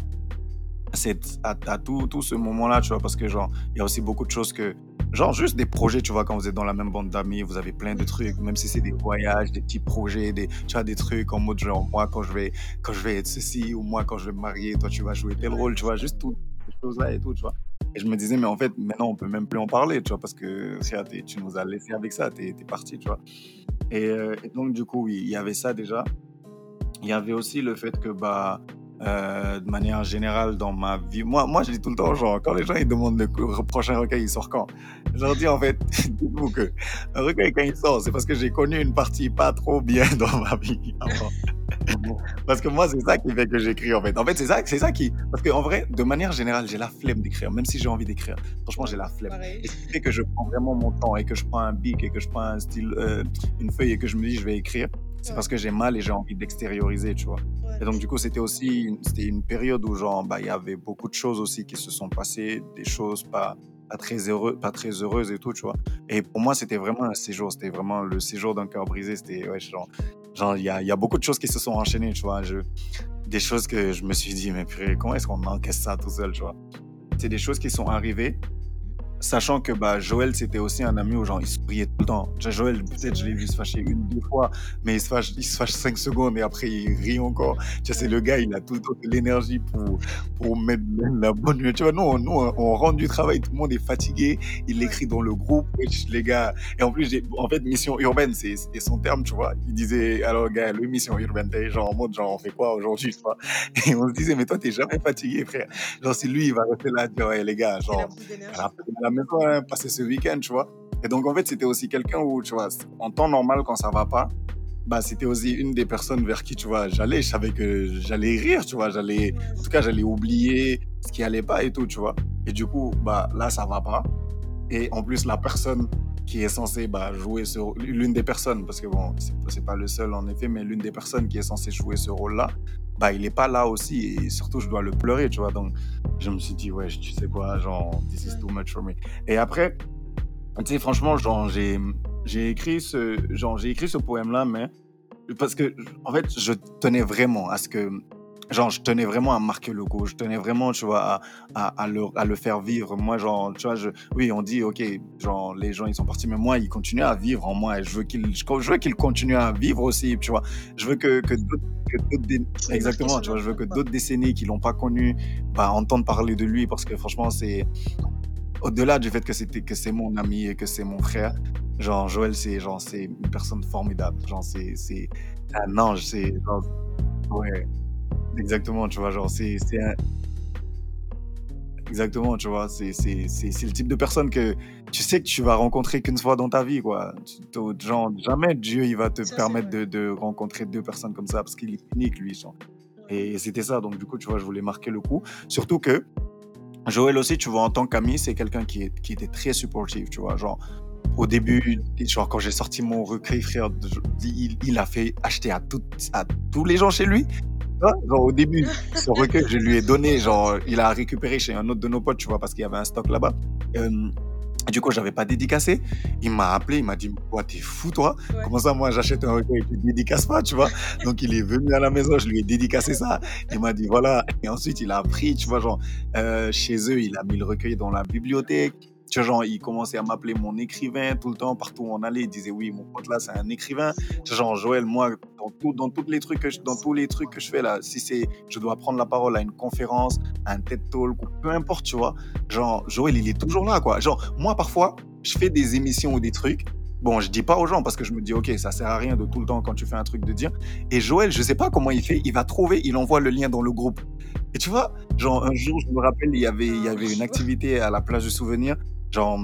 cette, à, tout, tout ce moment-là, tu vois, parce que, genre, il y a aussi beaucoup de choses que, genre, juste des projets, tu vois, quand vous êtes dans la même bande d'amis, vous avez plein de trucs, même si c'est des voyages, des petits projets, des, tu vois, des trucs en mode, genre, moi, quand je vais, quand je vais être ceci, ou moi, quand je vais me marier, toi, tu vas jouer tel rôle, tu vois, juste toutes ces choses-là et tout, tu vois. Et je me disais, mais en fait, maintenant, on peut même plus en parler, tu vois, parce que tu nous as laissé avec ça, t'es es parti, tu vois. Et, euh, donc, du coup, il y avait ça déjà. Il y avait aussi le fait que, bah, euh, de manière générale, dans ma vie, moi, moi, je dis tout le temps, genre, quand les gens ils demandent le co- prochain recueil, il sort quand? Je leur dis, en fait, dites-vous que un recueil, quand il sort, c'est parce que j'ai connu une partie pas trop bien dans ma vie avant. Parce que moi, c'est ça qui fait que j'écris, en fait. En fait, c'est ça, c'est ça qui. Parce qu'en vrai, de manière générale, j'ai la flemme d'écrire, même si j'ai envie d'écrire. Franchement, j'ai la flemme. Pareil. Et ce qui fait que je prends vraiment mon temps et que je prends un bic et que je prends un style, euh, une feuille et que je me dis, je vais écrire, c'est Ouais. parce que j'ai mal et j'ai envie d'extérioriser, tu vois. Ouais. Et donc, du coup, c'était aussi une, c'était une période où, genre, bah, il y avait beaucoup de choses aussi qui se sont passées, des choses pas, pas, très, heureux, pas très heureuses et tout, tu vois. Et pour moi, c'était vraiment un séjour, c'était vraiment le séjour d'un cœur brisé. C'était, ouais, genre, genre, il y a, il y a beaucoup de choses qui se sont enchaînées, tu vois. Je, des choses que je me suis dit, mais purée, comment est-ce qu'on encaisse ça tout seul, tu vois? C'est des choses qui sont arrivées, sachant que bah, Joël, c'était aussi un ami où genre, il souriait tout le temps. Joël, peut-être je l'ai vu se fâcher une, deux fois, mais il se fâche, il se fâche cinq secondes et après il rit encore. Tu vois, c'est le gars, il a tout le temps de l'énergie pour, pour mettre la bonne humeur. Tu vois, nous, on, nous, on rentre du travail, tout le monde est fatigué, il l'écrit dans le groupe, les gars. Et en plus, en fait, mission urbaine, c'est, son terme, tu vois. Il disait, alors, gars, le mission urbaine, t'es genre en mode, genre, on fait quoi aujourd'hui, tu vois? Et on se disait, mais toi, t'es jamais fatigué, frère. Genre, c'est lui, il va rester là, dire, ouais, les gars, genre, la, maison, hein, passer ce week-end, tu vois. Et donc, en fait, c'était aussi quelqu'un où, tu vois, en temps normal, quand ça va pas, bah, c'était aussi une des personnes vers qui, tu vois, j'allais, je savais que j'allais rire, tu vois, j'allais, en tout cas, j'allais oublier ce qui allait pas et tout, tu vois. Et du coup, bah, là, ça va pas. Et en plus, la personne qui est censée bah, jouer ce l'une des personnes, parce que bon, c'est pas le seul en effet, mais l'une des personnes qui est censée jouer ce rôle-là, bah, il est pas là aussi, et surtout, je dois le pleurer, tu vois. Donc, je me suis dit, ouais, tu sais quoi, genre, this is too much for me. Et après, tu sais, franchement, genre, j'ai, j'ai écrit ce, genre, j'ai écrit ce poème-là, mais parce que, en fait, je tenais vraiment à ce que, genre, je tenais vraiment à marquer le coup. Je tenais vraiment, tu vois, à, à, à le, à le faire vivre. Moi, genre, tu vois, je, oui, on dit, ok, genre, les gens, ils sont partis, mais moi, ils continuent à vivre en moi et je veux qu'ils, je, je veux qu'ils continuent à vivre aussi, tu vois. Je veux que, que d'autres, exactement, tu vois, je veux que d'autres décennies qui l'ont pas connu, bah, entendent parler de lui parce que franchement, c'est, au-delà du fait que c'était, que c'est mon ami et que c'est mon frère, Genre, Joël, c'est genre, c'est une personne formidable. Genre, c'est, c'est un ange. C'est ouais, exactement, tu vois. Genre, c'est, c'est un, Exactement, tu vois, c'est le type de personne que tu sais que tu vas rencontrer qu'une fois dans ta vie, quoi. Genre, jamais Dieu, il va te permettre de, de, rencontrer deux personnes comme ça, parce qu'il est unique, lui. Genre. Et c'était ça, donc du coup, tu vois, je voulais marquer le coup. Surtout que Joël aussi, tu vois, en tant qu'ami, c'est quelqu'un qui, qui était très supportif, tu vois, genre... Au début, genre quand j'ai sorti mon recueil, frère, il, il a fait acheter à, tout, à tous les gens chez lui genre, au début, ce recueil, je lui ai donné, genre, il a récupéré chez un autre de nos potes, tu vois, parce qu'il y avait un stock là-bas. Euh, du coup, j'avais pas dédicacé. Il m'a appelé, il m'a dit Quoi, t'es fou, toi Comment ça, moi, j'achète un recueil et tu dédicaces pas, tu vois? Donc, il est venu à la maison, je lui ai dédicacé ça. Il m'a dit Voilà. Et ensuite, il a pris, tu vois, genre, euh, chez eux, il a mis le recueil dans la bibliothèque. Tu vois, genre, il commençait à m'appeler mon écrivain tout le temps, partout où on allait. Il disait, oui, mon pote là, c'est un écrivain. Tu vois, genre, Joël, moi, dans, tout, dans, les trucs je, dans tous les trucs que je fais là, si c'est, je dois prendre la parole à une conférence, à un TED Talk, peu importe, tu vois, genre, Joël, il est toujours là, quoi. Genre, moi, parfois, je fais des émissions ou des trucs. Bon, je dis pas aux gens parce que je me dis, OK, ça sert à rien de tout le temps quand tu fais un truc de dire. Et Joël, je sais pas comment il fait, il va trouver, il envoie le lien dans le groupe. Et tu vois, genre, un jour, je me rappelle, il y avait, il y avait une activité à la plage du souvenir. Genre,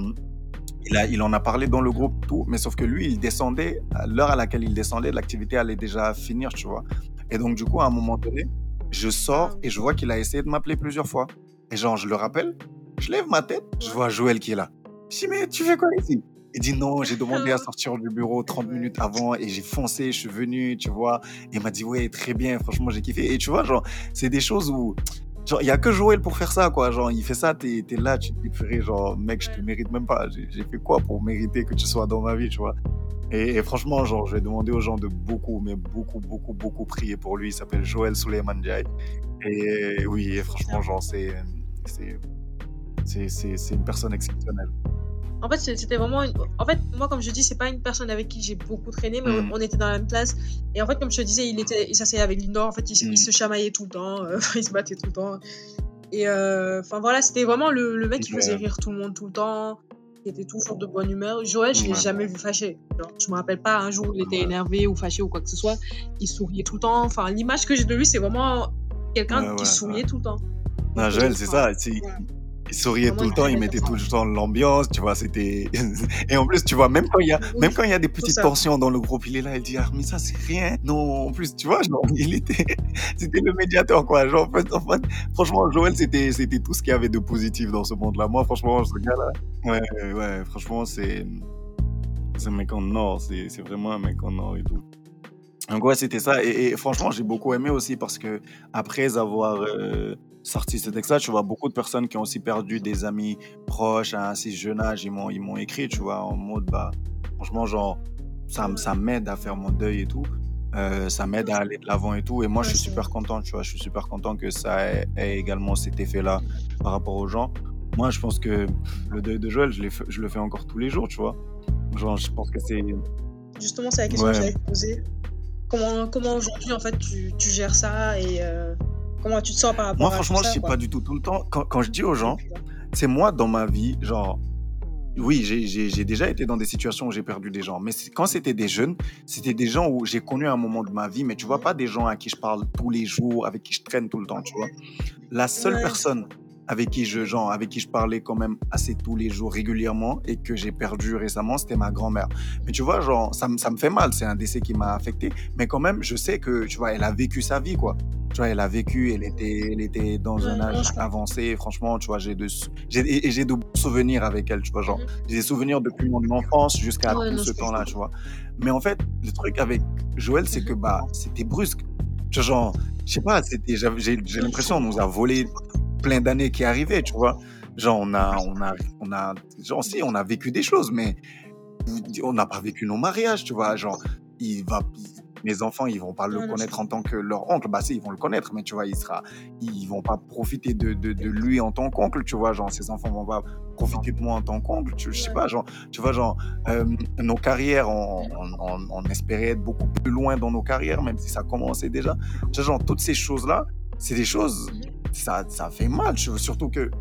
il, a, il en a parlé dans le groupe, tout, mais sauf que lui, il descendait, à l'heure à laquelle il descendait, l'activité allait déjà finir, tu vois. Et donc, du coup, à un moment donné, je sors et je vois qu'il a essayé de m'appeler plusieurs fois. Et genre, je le rappelle, je lève ma tête, je vois Joël qui est là. Je dis, mais tu fais quoi ici? Il dit, non, j'ai demandé à sortir du bureau 30 minutes avant et j'ai foncé, je suis venu, tu vois. Et il m'a dit, ouais, très bien, franchement, j'ai kiffé. Et tu vois, genre, c'est des choses où Genre, il y a que Joël pour faire ça, quoi. Genre, il fait ça, t'es es là, tu te dis, genre, mec, je te mérite même pas. J'ai fait quoi pour mériter que tu sois dans ma vie, tu vois? Et, franchement, genre, je vais demander aux gens de beaucoup, mais beaucoup, beaucoup, beaucoup prier pour lui. Il s'appelle Joël Suleiman Jai. Et oui, franchement, genre, c'est c'est une personne exceptionnelle. En fait, c'était vraiment. En fait, moi, comme je dis, c'est pas une personne avec qui j'ai beaucoup traîné, mais mm. on était dans la même classe. Et en fait, comme je te disais, il, était... il s'asseyait avec Lindor. En fait, il, mm. se chamaillait tout le temps. Euh, il se battait tout le temps. Et euh, enfin, voilà, c'était vraiment le, le mec qui faisait rire tout le monde tout le temps. Qui était toujours de bonne humeur. Joël, je l'ai jamais vu fâché. Genre, je me rappelle pas un jour où il était énervé ou fâché ou quoi que ce soit. Il souriait tout le temps. Enfin, l'image que j'ai de lui, c'est vraiment quelqu'un qui souriait tout le temps. Non, Joël, c'est ça il souriait tout le temps, il mettait tout le temps l'ambiance, tu vois, c'était... Et en plus, tu vois, même quand il y a, même quand il y a des petites tensions dans le groupe, il est là, il dit, ah, mais ça, c'est rien. Non, en plus, tu vois, genre, il était, c'était le médiateur, quoi. Genre, en fait, en fait franchement, Joël, c'était, c'était tout ce qu'il y avait de positif dans ce monde-là. Moi, franchement, ce gars-là, ouais, ouais, franchement, c'est, c'est un mec en or, c'est, c'est vraiment un mec en or et tout. Donc ouais, c'était ça. Et, franchement, j'ai beaucoup aimé aussi parce que après avoir euh, sorti ce texte-là, tu vois, beaucoup de personnes qui ont aussi perdu des amis proches à un si jeune âge, ils m'ont, ils m'ont écrit, tu vois, en mode, bah, franchement, genre, ça, ça m'aide à faire mon deuil et tout. Euh, ça m'aide à aller de l'avant et tout. Et moi, je suis super content, tu vois, je suis super content que ça ait, également cet effet-là par rapport aux gens. Moi, je pense que le deuil de Joël, je, je le fais encore tous les jours, tu vois. Genre, je pense que c'est... Justement, c'est la question que j'allais te poser. Comment, comment aujourd'hui, en fait, tu, tu gères ça et... Euh, Comment tu te sens par rapport moi, franchement, je ne sais pas du tout. Tout le temps, quand, quand je dis aux gens, c'est moi dans ma vie, genre, oui, j'ai déjà été dans des situations où j'ai perdu des gens. Mais quand c'était des jeunes, c'était des gens où j'ai connu un moment de ma vie, mais tu vois, pas des gens à qui je parle tous les jours, avec qui je traîne tout le temps, tu vois. La seule personne avec qui je genre, avec qui je parlais quand même assez tous les jours régulièrement et que j'ai perdu récemment, c'était ma grand-mère. Mais tu vois, genre, ça, ça me fait mal, c'est un décès qui m'a affecté, mais quand même, je sais que, tu vois, elle a vécu sa vie, quoi. Tu vois, elle a vécu, elle était, elle était dans un âge avancé, franchement, tu vois, j'ai de, j'ai, j'ai de souvenirs avec elle, tu vois, genre, mmh j'ai des souvenirs depuis mon enfance jusqu'à tout ce temps-là, tu vois. Mais en fait, le truc avec Joël, c'est que, bah, c'était brusque. Tu vois, genre, je sais pas, c'était, j'ai, j'ai l'impression, on nous a volé plein d'années qui arrivaient, tu vois. Genre, on a, on a, on a, genre, si, on a vécu des choses, mais on n'a pas vécu nos mariages, tu vois. Genre, il va, mes enfants, ils vont pas le connaître en tant que leur oncle. Bah, si, ils vont le connaître, mais tu vois, il sera, ils vont pas profiter de, de, de lui en tant qu'oncle, tu vois. Genre, ses enfants vont pas profiter de moi en tant qu'oncle. Tu, je sais pas, genre, tu vois, genre, euh, nos carrières, on, on, on, espérait être beaucoup plus loin dans nos carrières, même si ça commençait déjà. Tu vois, genre, toutes ces choses-là, c'est des choses ça, ça fait mal. Surtout que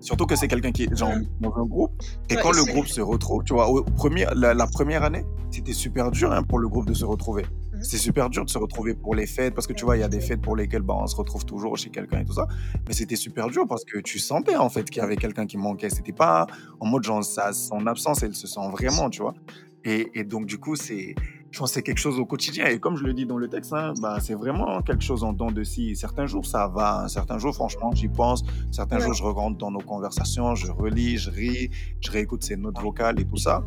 Surtout que c'est quelqu'un qui est genre, dans un groupe. Et Ouais, quand le groupe se retrouve, tu vois, au premier, la, la première année, c'était super dur hein, pour le groupe de se retrouver. Mhm. C'est super dur de se retrouver pour les fêtes parce que tu vois, il y a des fêtes pour lesquelles bah, on se retrouve toujours chez quelqu'un et tout ça. Mais c'était super dur parce que tu sentais en fait qu'il y avait quelqu'un qui manquait. C'était pas en mode genre ça, son absence, elle se sent vraiment, tu vois. Et, et donc, du coup, c'est, je pense que c'est quelque chose au quotidien. Et comme je le dis dans le texte, hein, bah, c'est vraiment quelque chose en dents de scie. Certains jours, ça va. hein. Certains jours, franchement, j'y pense. Certains Ouais. jours, je rentre dans nos conversations, je relis, je ris, je réécoute ses notes vocales et tout ça.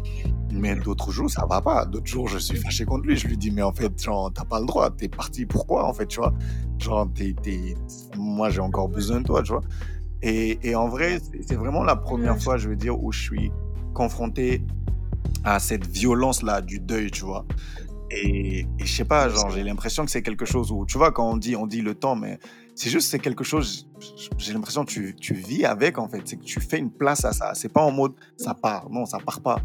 Mais d'autres jours, ça va pas. D'autres jours, je suis fâché contre lui. Je lui dis, mais en fait, genre, t'as pas le droit. T'es parti pourquoi, en fait, tu vois? Genre, t'es, t'es- moi, j'ai encore besoin de toi, tu vois? Et, et en vrai, c'est vraiment la première fois, je veux dire, où je suis confronté à cette violence-là du deuil, tu vois. Et, et je sais pas, genre, j'ai l'impression que c'est quelque chose où, tu vois, quand on dit, on dit le temps, mais c'est juste, c'est quelque chose, j'ai l'impression que tu, tu vis avec, en fait. C'est que tu fais une place à ça. C'est pas en mode, ça part. Non, ça part pas.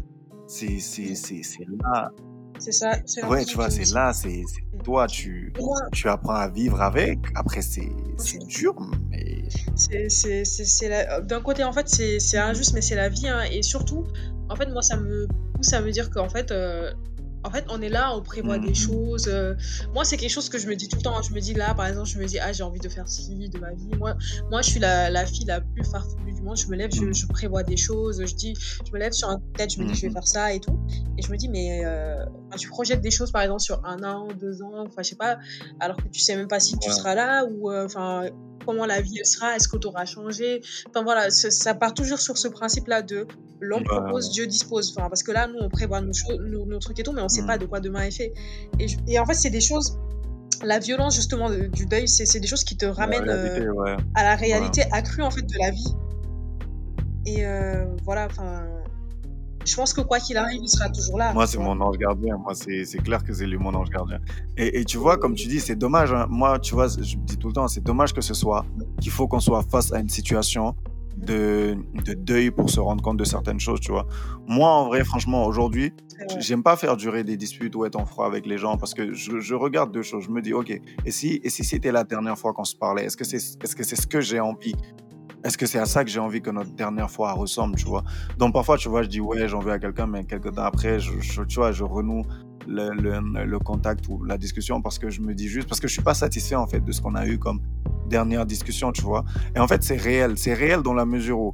C'est c'est- c'est- c'est là. C'est ça. c'est Ouais, tu vois, c'est là, c'est c'est toi, tu, tu apprends à vivre avec. Après, c'est dur, mais. c'est c'est- c'est- c'est la- d'un côté, en fait, c'est c'est injuste, mais c'est la vie. hein. Et surtout, en fait, moi, ça me pousse à me dire qu'en fait, euh, en fait, on est là, on prévoit Mhm. des choses. euh, moi, c'est quelque chose que je me dis tout le temps. hein. Je me dis là, par exemple, je me dis, ah, j'ai envie de faire ci de ma vie. Moi, moi je suis la, la fille la plus farfelue du monde. Je me lève, je, Mhm. je prévois des choses. Je dis, je me lève sur un coup de tête, je me dis, je vais Mhm. faire ça et tout. Et je me dis, mais euh, tu projettes des choses, par exemple, sur un an, deux ans, enfin, je sais pas, alors que tu sais même pas si tu Ouais. seras là ou, euh, enfin, comment la vie sera, est-ce que tu auras changé? Enfin voilà, ça, part toujours sur ce principe-là de l'homme propose. Dieu dispose. Enfin, parce que là, nous, on prévoit nos, choses, nos, nos trucs et tout, mais on sait Mhm. pas de quoi demain est fait. Et, je- et en fait, c'est des choses. La violence justement du deuil, c'est des choses qui te La ramènent euh, ouais. à la Ouais. réalité accrue en fait de la vie. Et euh, voilà, enfin, je pense que quoi qu'il arrive, il sera toujours là. Moi, c'est mon ange gardien. Moi, c'est clair que c'est lui mon ange gardien. Et, et tu vois, comme tu dis, c'est dommage. hein. Moi, tu vois, je me dis tout le temps, c'est dommage que ce soit qu'il faut qu'on soit face à une situation de, de deuil pour se rendre compte de certaines choses, tu vois. Moi, en vrai, franchement, aujourd'hui, j'aime pas faire durer des disputes ou être en froid avec les gens parce que je, je regarde deux choses. Je me dis, OK, et si, et si c'était la dernière fois qu'on se parlait, est-ce que c'est est -ce, c'est ce que j'ai envie? Est-ce que c'est à ça que j'ai envie que notre dernière fois ressemble, tu vois? Donc parfois, tu vois, je dis ouais, j'en veux à quelqu'un, mais quelques temps après, je, je- tu vois, je renoue le, le- le contact ou la discussion parce que je me dis juste, parce que je suis pas satisfait en fait de ce qu'on a eu comme dernière discussion, tu vois. Et en fait, c'est réel, c'est réel dans la mesure où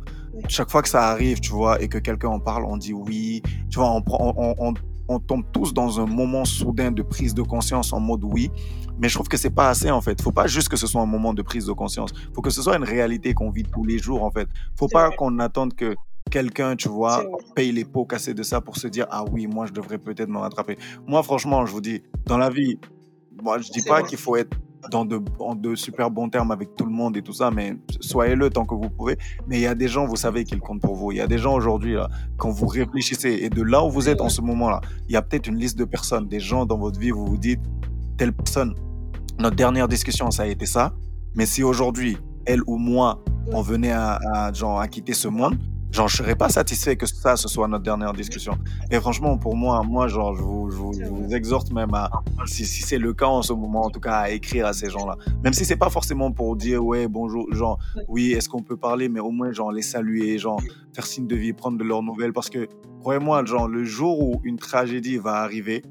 chaque fois que ça arrive, tu vois, et que quelqu'un en parle, on dit oui, tu vois, on, on, on- on tombe tous dans un moment soudain de prise de conscience en mode oui, mais je trouve que c'est pas assez en fait. Faut pas juste que ce soit un moment de prise de conscience. Faut que ce soit une réalité qu'on vit tous les jours en fait. Faut pas qu'on attende que quelqu'un, tu vois, paye les pots cassés de ça pour se dire ah oui, moi je devrais peut-être me rattraper. Moi franchement, je vous dis, dans la vie, moi je dis pas qu'il faut être dans de, en de super bons termes avec tout le monde et tout ça, mais soyez-le tant que vous pouvez. Mais il y a des gens, vous savez, qu'ils comptent pour vous. Il y a des gens aujourd'hui, là, quand vous réfléchissez et de là où vous êtes en ce moment-là, il y a peut-être une liste de personnes, des gens dans votre vie, vous vous dites, telle personne, notre dernière discussion, ça a été ça. Mais si aujourd'hui, elle ou moi, on venait à, à, genre, à quitter ce monde, genre, je serais pas satisfait que ça, ce soit notre dernière discussion. Et franchement, pour moi, moi, genre, je vous, je vous, je vous exhorte même à, si, si c'est le cas en ce moment, en tout cas, à écrire à ces gens-là. Même si c'est pas forcément pour dire, ouais, bonjour, genre, oui, est-ce qu'on peut parler, mais au moins, genre, les saluer, genre, faire signe de vie, prendre de leurs nouvelles. Parce que, croyez-moi, genre, le jour où une tragédie va arriver,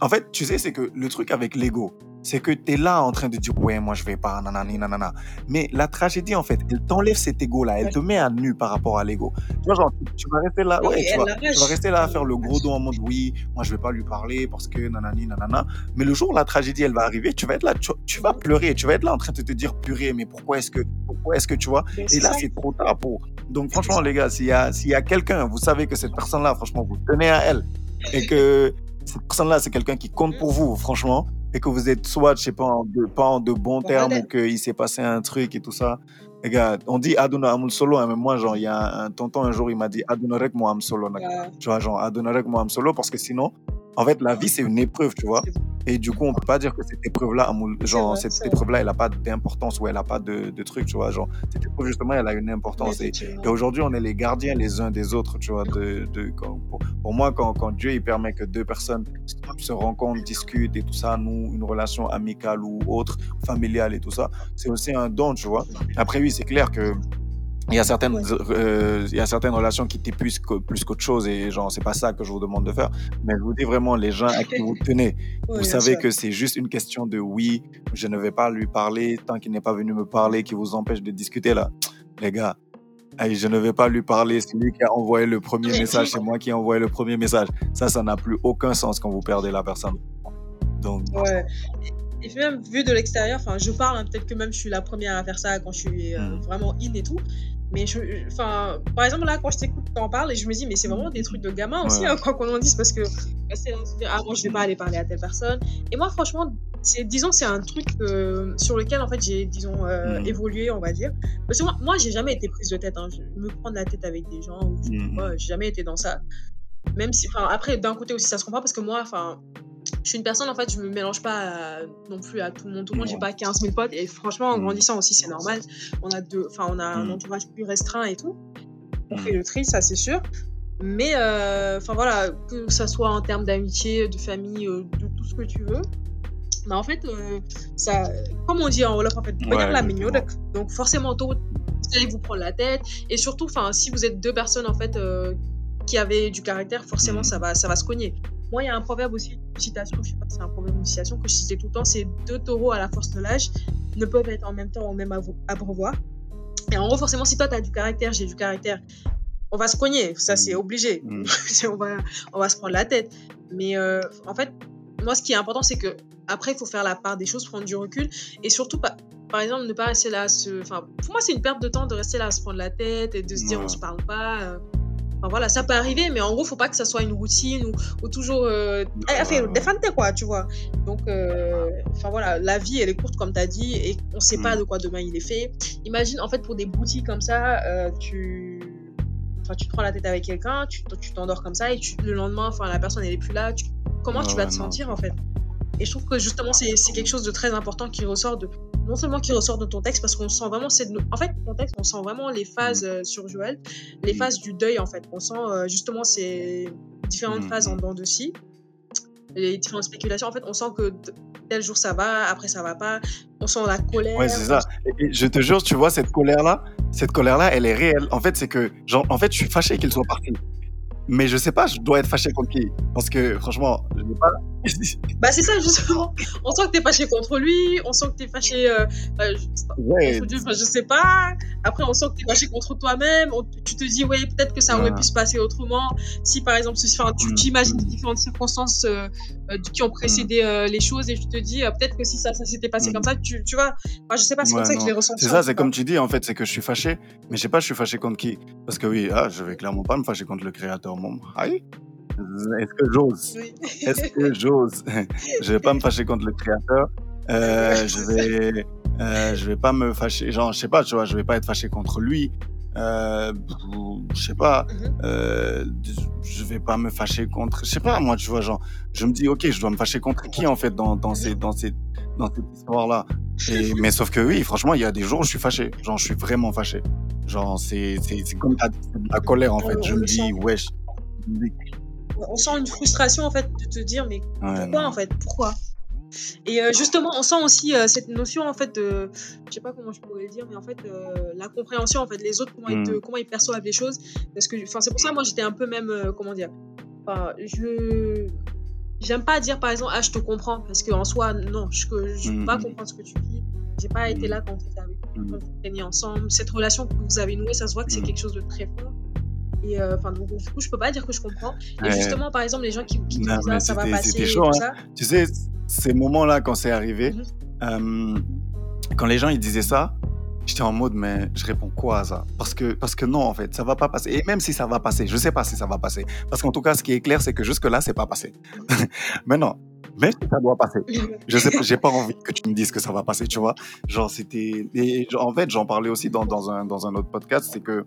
en fait, tu sais, c'est que le truc avec l'ego, c'est que tu es là en train de dire ouais moi je vais pas nanani nanana. Mais la tragédie en fait elle t'enlève cet ego là elle te met à nu par rapport à l'ego. Tu vois genre tu vas rester là Oui, ouais tu vas, tu vas rester là à faire le gros dos en mode oui moi je vais pas lui parler parce que nanani nanana. Mais le jour où la tragédie elle va arriver tu vas être là tu, tu vas pleurer tu vas être là en train de te dire purée mais pourquoi est-ce que pourquoi est-ce que tu vois? Mais et là c'est trop tard pour donc franchement les gars s'il y a s'il y a quelqu'un vous savez que cette personne là franchement vous tenez à elle. Et que cette personne-là, c'est quelqu'un qui compte pour vous, franchement, et que vous êtes soit, je sais pas, en de, pas en de bons Voilà. termes ou qu'il s'est passé un truc et tout ça. Les gars, on dit Aduna Amul Solo, hein, mais moi, genre, il y a un, un tonton un jour, il m'a dit Adunarek moi Am Solo. Bah, Tu vois, genre, Adunarek moi Am Solo, parce que sinon, en fait, la vie, c'est une épreuve, tu vois. Et du coup, on peut pas dire que cette épreuve-là, genre, vrai, cette épreuve-là, elle a pas d'importance ou elle a pas de, de truc, tu vois. Genre, cette épreuve, justement, elle a une importance. Et, aujourd'hui, on est les gardiens les uns des autres, tu vois. De, de, quand- pour, pour moi, quand, quand Dieu il permet que deux personnes se rencontrent, discutent et tout ça, nous, une relation amicale ou autre, familiale et tout ça, c'est aussi un don, tu vois. Après, oui, c'est clair que il y a certaines euh, il y a certaines relations qui t'épuisent plus qu'autre chose et genre c'est pas ça que je vous demande de faire. Mais je vous dis vraiment les gens à qui vous tenez vous savez que c'est juste une question de oui je ne vais pas lui parler tant qu'il n'est pas venu me parler qui vous empêche de discuter là. Les gars je ne vais pas lui parler c'est lui qui a envoyé le premier message c'est moi qui ai envoyé le premier message. Ça ça n'a plus aucun sens quand vous perdez la personne. Donc ouais et puis même vu de l'extérieur, enfin, je parle, hein, peut-être que même je suis la première à faire ça quand je suis euh, mmh. vraiment in et tout. Mais je, enfin, par exemple, là, quand je t'écoute, t'en parles et je me dis, mais c'est vraiment des trucs de gamin aussi, hein, quoi qu'on en dise, parce que ah, moi, je vais pas aller parler à telle personne. Et moi, franchement, c'est, disons, c'est un truc euh, sur lequel, en fait, j'ai, disons, euh, mmh. évolué, on va dire. Parce que moi, moi j'ai jamais été prise de tête. Hein. Je me prendre la tête avec des gens, ou mmh. j'ai jamais été dans ça. Même si, enfin, après, d'un côté aussi, ça se comprend parce que moi, enfin, je suis une personne, en fait, je me mélange pas non plus à tout le monde. Tout le monde, j'ai pas 15 000 potes. Et franchement, en mmh. grandissant aussi, c'est normal. On a, deux, on a un mmh. entourage plus restreint et tout. On fait mmh. le tri, ça, c'est sûr. Mais, euh, enfin voilà, que ça soit en termes d'amitié, de famille, euh, de tout ce que tu veux. Mais en fait, euh, ça, comme on dit en Wolof, en fait, ouais, la mignonne. Donc, forcément, tôt, vous allez vous prendre la tête. Et surtout, enfin, si vous êtes deux personnes, en fait, qui avaient du caractère, forcément, ça, va, ça va se cogner. Moi, il y a un proverbe aussi, une citation, je sais pas si c'est un proverbe ou une citation que je citais tout le temps, c'est deux taureaux à la force de l'âge ne peuvent être en même temps au même abreuvoir. Et en gros, forcément, si toi, tu as du caractère, j'ai du caractère, on va se cogner, ça c'est obligé. Mm. on, va, on va se prendre la tête. Mais euh, en fait, moi, ce qui est important, c'est que après, il faut faire la part des choses, prendre du recul et surtout, par exemple, ne pas rester là à se. Enfin, pour moi, c'est une perte de temps de rester là à se prendre la tête et de se dire on se parle pas. Euh voilà, ça peut arriver, mais en gros, faut pas que ça soit une routine ou, toujours. Euh, enfin, défendre quoi, tu vois. Donc, euh, enfin voilà, la vie, elle est courte, comme tu as dit, et on sait pas mm. de quoi demain il est fait. Imagine, en fait, pour des boutiques comme ça, euh, tu. Enfin, tu te prends la tête avec quelqu'un, tu t'endors comme ça, et tu, le lendemain, enfin, la personne, elle est plus là. comment tu vas te sentir, en fait? Et je trouve que justement, c'est quelque chose de très important qui ressort de, non seulement qui ressort de ton texte, parce qu'on sent vraiment, c'est en fait, ton texte, on sent vraiment les phases euh, sur Joël, les mm. phases du deuil, en fait. On sent euh, justement ces différentes mm. phases en dents de scie, les différentes spéculations. En fait, on sent que tel jour ça va, après ça va pas. On sent la colère. Ouais, c'est ça. Et je te jure, tu vois, cette colère-là, cette colère-là, elle est réelle. En fait, c'est que, genre, en fait, je suis fâché qu'il soit parti. Mais je sais pas, je dois être fâché contre qui? Parce que franchement, je n'ai pas. bah, c'est ça, justement. On sent que tu es fâché contre lui, on sent que tu es fâché. Euh, bah, je, ouais. je sais pas. Après, on sent que tu es fâché contre toi-même. Tu te dis, ouais, peut-être que ça aurait pu se passer autrement. Si par exemple, enfin, tu mm. imagines mm. différentes circonstances euh, euh, qui ont précédé mm. les choses et tu te dis, peut-être que si ça, ça s'était passé comme ça, tu, tu vois. Enfin, je sais pas, c'est comme ça que je l'ai ressenti. C'est ça, c'est comme tu dis, en fait, c'est que je suis fâché. Mais je sais pas, je suis fâché contre qui Parce que oui, ah, je vais clairement pas me fâcher contre le créateur est-ce que j'ose? Est-ce que j'ose? Je vais pas me fâcher contre le créateur. Euh, je vais, euh, je vais pas me fâcher. Genre, je sais pas, tu vois, je vais pas être fâché contre lui. Euh, je sais pas. Mhm. Euh, je vais pas me fâcher contre. Je sais pas, moi, tu vois, genre, je me dis, ok, je dois me fâcher contre qui en fait dans, dans ces, dans ces, dans cette histoire-là? mais sauf que oui, franchement, il y a des jours où je suis fâché. Genre, je suis vraiment fâché. Genre, c'est, c'est, comme la colère en fait. Je me dis, wesh on sent une frustration en fait de te dire mais pourquoi en fait pourquoi? Et euh, justement on sent aussi euh, cette notion en fait de je sais pas comment je pourrais le dire mais en fait euh, la compréhension en fait les autres comment, ils, hmm. comment ils perçoivent les choses. Parce que enfin c'est pour ça moi j'étais un peu même comment dire enfin je j'aime pas dire par exemple ah je te comprends parce que en soi non je je peux pas hmm. comprendre ce que tu dis j'ai pas été là quand, avec, quand vous ensemble. Cette relation que vous avez nouée ça se voit que c'est hmm. quelque chose de très fort et euh, enfin, du coup, je peux pas dire que je comprends. Et justement, par exemple, les gens qui, qui disent ah, ça va passer. Chaud, tout hein. ça. Tu sais, ces moments-là, quand c'est arrivé, mhm. euh, quand les gens ils disaient ça, j'étais en mode, mais je réponds quoi à ça? Parce que, parce que non, en fait, ça va pas passer. Et même si ça va passer, je sais pas si ça va passer. Parce qu'en tout cas, ce qui est clair, c'est que jusque-là, c'est pas passé. mais non. Mais ça doit passer. Je sais pas, j'ai pas envie que tu me dises que ça va passer, tu vois. Genre, c'était. En fait, j'en parlais aussi dans, dans, un, dans un autre podcast, c'est que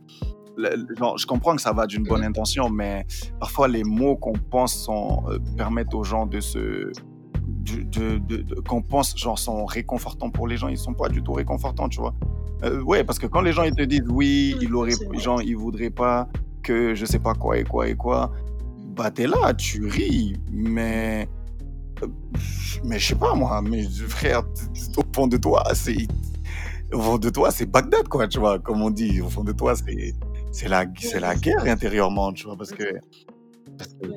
je comprends que ça va d'une bonne intention, mais parfois les mots qu'on pense sont, euh, permettent aux gens de se. De, de, qu'on pense genre sont réconfortants pour les gens, ils sont pas du tout réconfortants, tu vois. Euh, ouais, parce que quand les gens ils te disent oui, ils auraient, genre ils voudraient pas que je sais pas quoi et quoi et quoi, bah t'es là, tu ris, mais euh, mais je sais pas moi, mais frère, au fond de toi, c'est au fond de toi, c'est Bagdad, quoi, tu vois, comme on dit. Au fond de toi, c'est c'est la, c'est la guerre intérieurement, tu vois, parce que. Parce que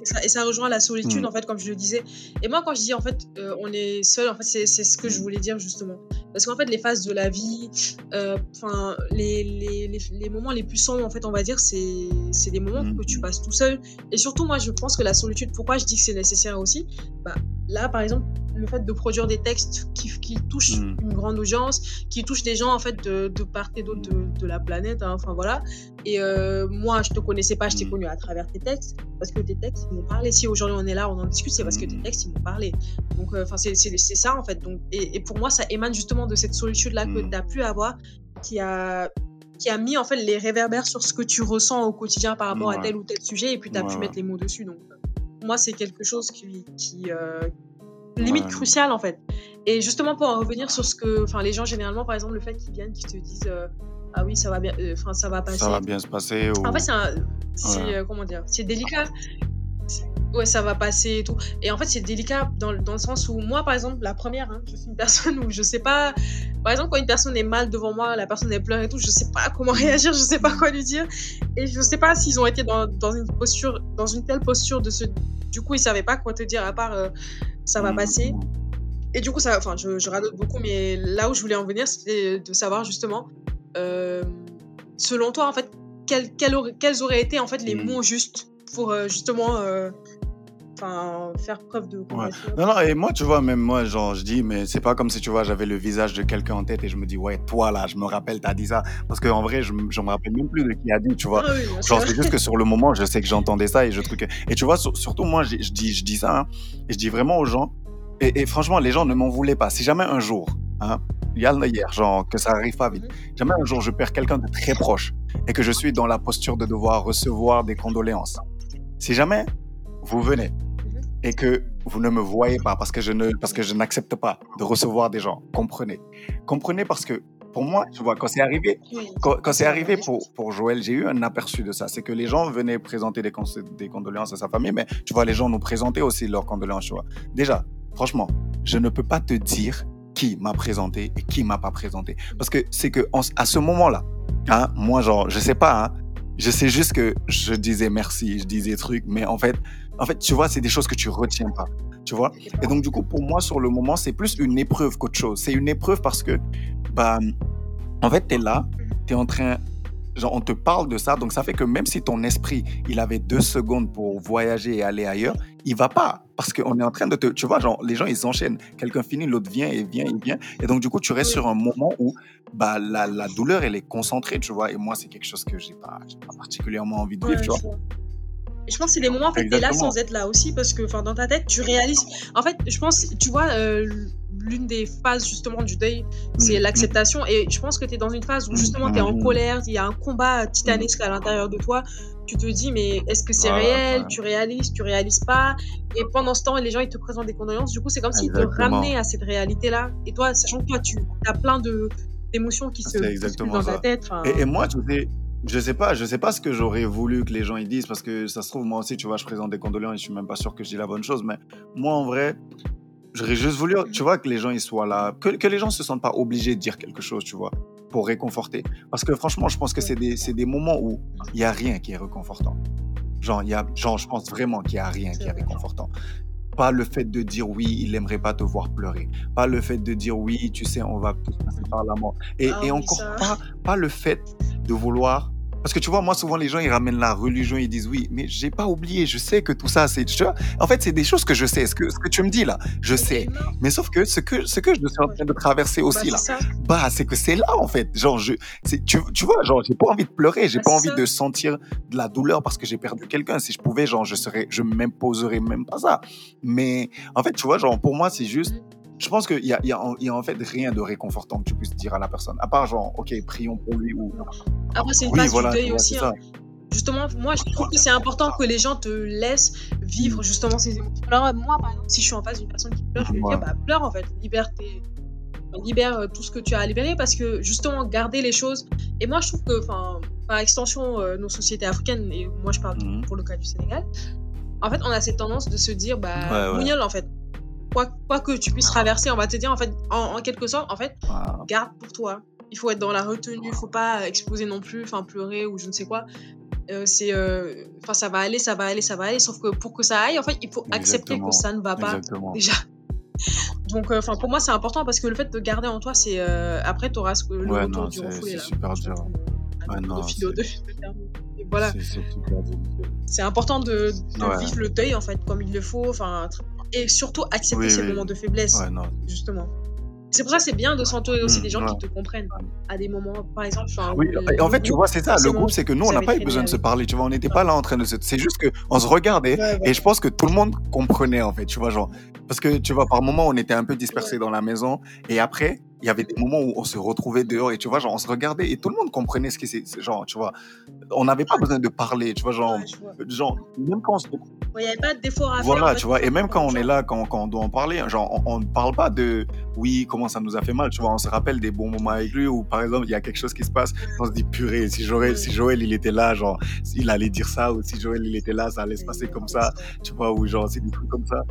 et ça, et ça rejoint la solitude, Hmm. en fait, comme je le disais. Et moi, quand je dis, en fait, euh, on est seul, en fait, c'est c'est ce que je voulais dire, justement. Parce qu'en fait, les phases de la vie, euh, enfin, les, les, les, les moments les plus sombres, en fait, on va dire, c'est c'est des moments Hmm. que tu passes tout seul. Et surtout, moi, je pense que la solitude, pourquoi je dis que c'est nécessaire aussi? Bah, Là, par exemple, le fait de produire des textes qui, qui touchent Hmm. une grande audience, qui touchent des gens, en fait, de, de part et d'autre de, de la planète, hein, enfin, voilà. Et euh, moi, je te connaissais pas, je t'ai Hmm. connu à travers tes textes parce que tes textes ils m'ont parlé. Si aujourd'hui on est là, on en discute, c'est parce que tes Mhm. textes ils m'ont parlé. Donc, euh, enfin, c'est c'est- ça en fait. Donc, et, et pour moi, ça émane justement de cette solitude là que tu as pu avoir, qui a qui a mis en fait les réverbères sur ce que tu ressens au quotidien par rapport à tel ou tel sujet, et puis tu as Ouais, pu mettre les mots dessus. Donc, euh, pour moi, c'est quelque chose qui, qui euh, limite Ouais. crucial en fait. Et justement pour en revenir sur ce que, enfin, les gens généralement, par exemple, le fait qu'ils viennent, qu'ils te disent, euh, ah oui, ça va bien, euh, enfin, ça va passer. Ça va bien se passer. Ou... En fait, c'est Ouais. euh, comment dire, c'est délicat. Ouais, ça va passer et tout. Et en fait, c'est délicat dans, le- dans le sens où moi, par exemple, la première, hein, je suis une personne où je sais pas. Par exemple, quand une personne est mal devant moi, la personne elle pleure et tout, je sais pas comment réagir, je sais pas quoi lui dire. Et je sais pas s'ils ont été dans, dans une posture, dans une telle posture de ce. Du coup, ils savaient pas quoi te dire à part euh, ça va Hmm. passer. Et du coup, ça, enfin, je, je radote beaucoup, mais là où je voulais en venir, c'était de savoir justement, euh, selon toi, en fait, quel- quel aurait- quels auraient été en fait les Mm. mots justes pour euh, justement, euh, enfin, faire preuve de compassion. Non, non, et moi, tu vois, même moi, genre, je dis, mais c'est pas comme si, tu vois, j'avais le visage de quelqu'un en tête et je me dis, ouais, toi, là, je me rappelle, t'as dit ça. Parce qu'en vrai, je, je me rappelle même plus de qui a dit, tu vois. Ah oui, Genre, c'est juste que sur le moment, je sais que j'entendais ça et je truc. Et tu vois, sur- surtout moi, je dis, je dis ça, hein, et je dis vraiment aux gens, et, et franchement, les gens ne m'en voulaient pas. Si jamais un jour, hein, il y a hier, genre, que ça arrive pas vite, Mhm. jamais un jour je perds quelqu'un de très proche et que je suis dans la posture de devoir recevoir des condoléances. Si jamais vous venez. Et que vous ne me voyez pas parce que je ne parce que je n'accepte pas de recevoir des gens, comprenez. Comprenez parce que pour moi, tu vois, quand c'est arrivé, quand, c'est arrivé pour, pour Joël, j'ai eu un aperçu de ça. C'est que les gens venaient présenter des, des condoléances à sa famille, mais tu vois, les gens nous présentaient aussi leurs condoléances, tu vois. Déjà, franchement, je ne peux pas te dire qui m'a présenté et qui m'a pas présenté. Parce que c'est que à ce moment-là, hein, moi, genre, je sais pas, hein, je sais juste que je disais merci, je disais trucs, mais en fait, en fait, tu vois, c'est des choses que tu retiens pas, tu vois. Et donc, du coup, pour moi, sur le moment, c'est plus une épreuve qu'autre chose. C'est une épreuve parce que, bah, en fait, tu es là, tu es en train. Genre, on te parle de ça, donc ça fait que même si ton esprit, il avait deux secondes pour voyager et aller ailleurs, il va pas. Parce qu'on est en train de te. Tu vois, genre, les gens, ils s'enchaînent. Quelqu'un finit, l'autre vient et vient et vient. Et donc, du coup, tu restes sur un moment où bah, la, la douleur, elle est concentrée, tu vois. Et moi, c'est quelque chose que j'ai pas, j'ai pas particulièrement envie de Ouais, vivre, tu vois. Je je pense que c'est des moments, en fait, t'es là sans être là aussi, parce que, enfin, dans ta tête, tu réalises. En fait, je pense, tu vois, euh, l'une des phases, justement, du deuil, c'est Mhm. l'acceptation. Et je pense que t'es dans une phase où, justement, t'es en colère, il y a un combat titanesque à l'intérieur de toi. Tu te dis, mais est-ce que c'est réel? ouais. Tu réalises, tu réalises pas? Et pendant ce temps, les gens, ils te présentent des condoléances. Du coup, c'est comme s'ils te ramenaient à cette réalité-là. Et toi, sachant que toi, tu as plein de d'émotions qui se C'est bousculent exactement dans ça. ta tête. Et, et moi, tu sais, je sais pas, je sais pas ce que j'aurais voulu que les gens ils disent parce que ça se trouve moi aussi, tu vois, je présente des condoléances et je suis même pas sûr que je dis la bonne chose, mais moi en vrai, j'aurais juste voulu, tu vois, que les gens ils soient là, que, que les gens se sentent pas obligés de dire quelque chose, tu vois, pour réconforter. Parce que franchement, je pense que c'est des, c'est des moments où il y a rien qui est réconfortant. Genre, y a, genre, je pense vraiment qu'il y a rien qui est réconfortant. Pas le fait de dire oui, il aimerait pas te voir pleurer. Pas le fait de dire oui, tu sais, on va tous passer par la mort. Et, Ah et encore ça. pas, pas le fait de vouloir. Parce que tu vois, moi, souvent, les gens, ils ramènent la religion, ils disent oui, mais j'ai pas oublié, je sais que tout ça, c'est. Tu vois, en fait, c'est des choses que je sais. Ce que, ce que tu me dis là, je sais. Mais sauf que ce que, ce que je suis en train de traverser bah, aussi c'est là, bah, c'est que c'est là, en fait. Genre, je, tu, tu vois, genre, j'ai pas envie de pleurer, j'ai Bah, pas envie ça. de sentir de la douleur parce que j'ai perdu quelqu'un. Si je pouvais, genre, je serais, je m'imposerais même pas ça. Mais, en fait, tu vois, genre, pour moi, c'est juste, Mhm. Je pense qu'il y a, y, a, il y a en fait rien de réconfortant que tu puisses dire à la personne. À part, genre, ok, prions pour lui ou. Après, c'est une Oui, phase voilà, du deuil aussi. hein. Justement, moi, je trouve que c'est important que les gens te laissent vivre justement ces émotions. Alors, moi, par exemple, si je suis en face d'une personne qui pleure, je vais lui Ouais. dire, bah, pleure en fait, libère, libère euh, tout ce que tu as à libérer parce que justement, garder les choses. Et moi, je trouve que, enfin, par extension, euh, nos sociétés africaines, et moi, je parle Mhm. pour le cas du Sénégal, en fait, on a cette tendance de se dire, bah, Ouais, ouais. en fait. Quoi, quoi que tu puisses traverser, on va te dire, en fait, en, quelque sorte, en fait, garde pour toi. Il faut être dans la retenue, il faut pas exploser non plus, enfin pleurer ou je ne sais quoi. Euh, c'est, euh, enfin ça va aller, ça va aller, ça va aller. Sauf que pour que ça aille, en fait, il faut accepter que ça ne va pas déjà. Donc, euh, enfin, pour moi, c'est important parce que le fait de garder en toi, c'est après, tu auras le ouais, retour non, du refoulé. C'est super dur. Ouais, non, voilà. C'est important de, de vivre le deuil en fait comme il le faut, enfin et surtout accepter ces moments de faiblesse, justement. C'est pour ça que c'est bien de s'entourer aussi mmh, des gens qui te comprennent à des moments, par exemple. Oui, en fait, tu vois, c'est ça. Le groupe, c'est que nous, on n'a pas eu besoin de se parler. Tu vois, on n'était pas là en train de se. C'est juste qu'on se regardait et je pense que tout le monde comprenait, en fait. Tu vois, genre. Parce que, tu vois, par moments, on était un peu dispersés dans la maison et après, il y avait des moments où on se retrouvait dehors et tu vois, genre, on se regardait et tout le monde comprenait ce qui c'est. Genre, tu vois, on n'avait pas besoin de parler, tu vois, genre, genre même quand on se. Il n'y avait pas de défaut à faire. Voilà, tu vois, et même quand on est là, quand, quand on doit en parler, genre, on ne parle pas de oui, comment ça nous a fait mal, tu vois, on se rappelle des bons moments avec lui ou par exemple, il y a quelque chose qui se passe, on se dit purée, si Joël, si Joël il était là, genre, il allait dire ça ou si Joël il était là, ça allait se passer comme ça, tu vois, ou genre, c'est des trucs comme ça.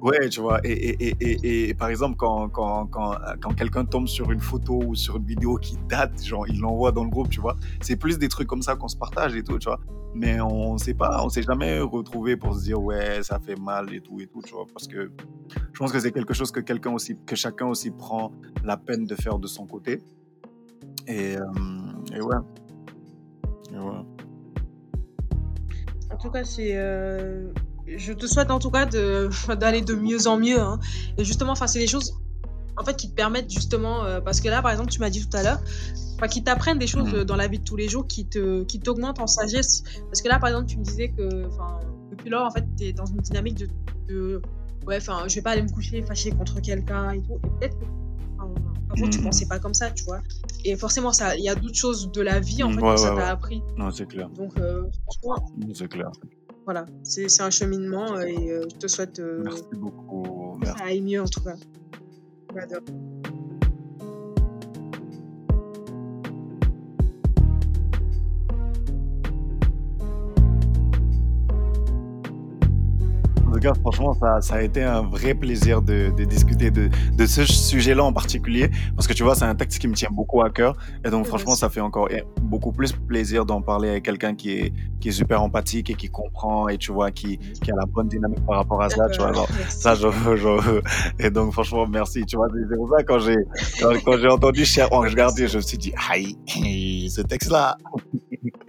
Ouais, tu vois, et, et, et, et, par exemple, quand, quand, quand, quelqu'un tombe sur une photo ou sur une vidéo qui date, genre, il l'envoie dans le groupe, tu vois, c'est plus des trucs comme ça qu'on se partage et tout, tu vois. Mais on sait pas, on s'est jamais retrouvé pour se dire, ouais, ça fait mal et tout et tout, tu vois, parce que je pense que c'est quelque chose que quelqu'un aussi, que chacun aussi prend la peine de faire de son côté. Et, euh, et ouais. Et ouais. En tout cas, c'est. Euh je te souhaite en tout cas d'aller de, mieux en mieux. Hein. Et justement, enfin, c'est des choses en fait qui te permettent justement, euh, parce que là, par exemple, tu m'as dit tout à l'heure, qui t'apprennent des choses mmh. dans la vie de tous les jours, qui te, qui t'augmentent en sagesse. Parce que là, par exemple, tu me disais que, depuis lors, en fait, tu es dans une dynamique de, de ouais, enfin, je vais pas aller me coucher fâché contre quelqu'un et tout. Et peut-être que avant, tu mmh. pensais pas comme ça, tu vois. Et forcément, il y a d'autres choses de la vie, en fait, que ça t'a appris. Non, c'est clair. Donc, euh, c'est clair voilà, c'est un cheminement euh, et euh, je te souhaite euh, Merci beaucoup. que ça aille mieux en tout cas. Franchement, ça, ça, a été un vrai plaisir de, de discuter de, de ce sujet-là en particulier, parce que tu vois, c'est un texte qui me tient beaucoup à cœur. Et donc, franchement, ça fait encore beaucoup plus plaisir d'en parler avec quelqu'un qui est, qui est super empathique et qui comprend et tu vois, qui, qui a la bonne dynamique par rapport à ça, tu vois. ça, je, je, et donc, franchement, merci. Tu vois, c'est pour ça, quand j'ai, quand, j'ai entendu Cher je regardais, je me suis dit, aïe, ce texte-là.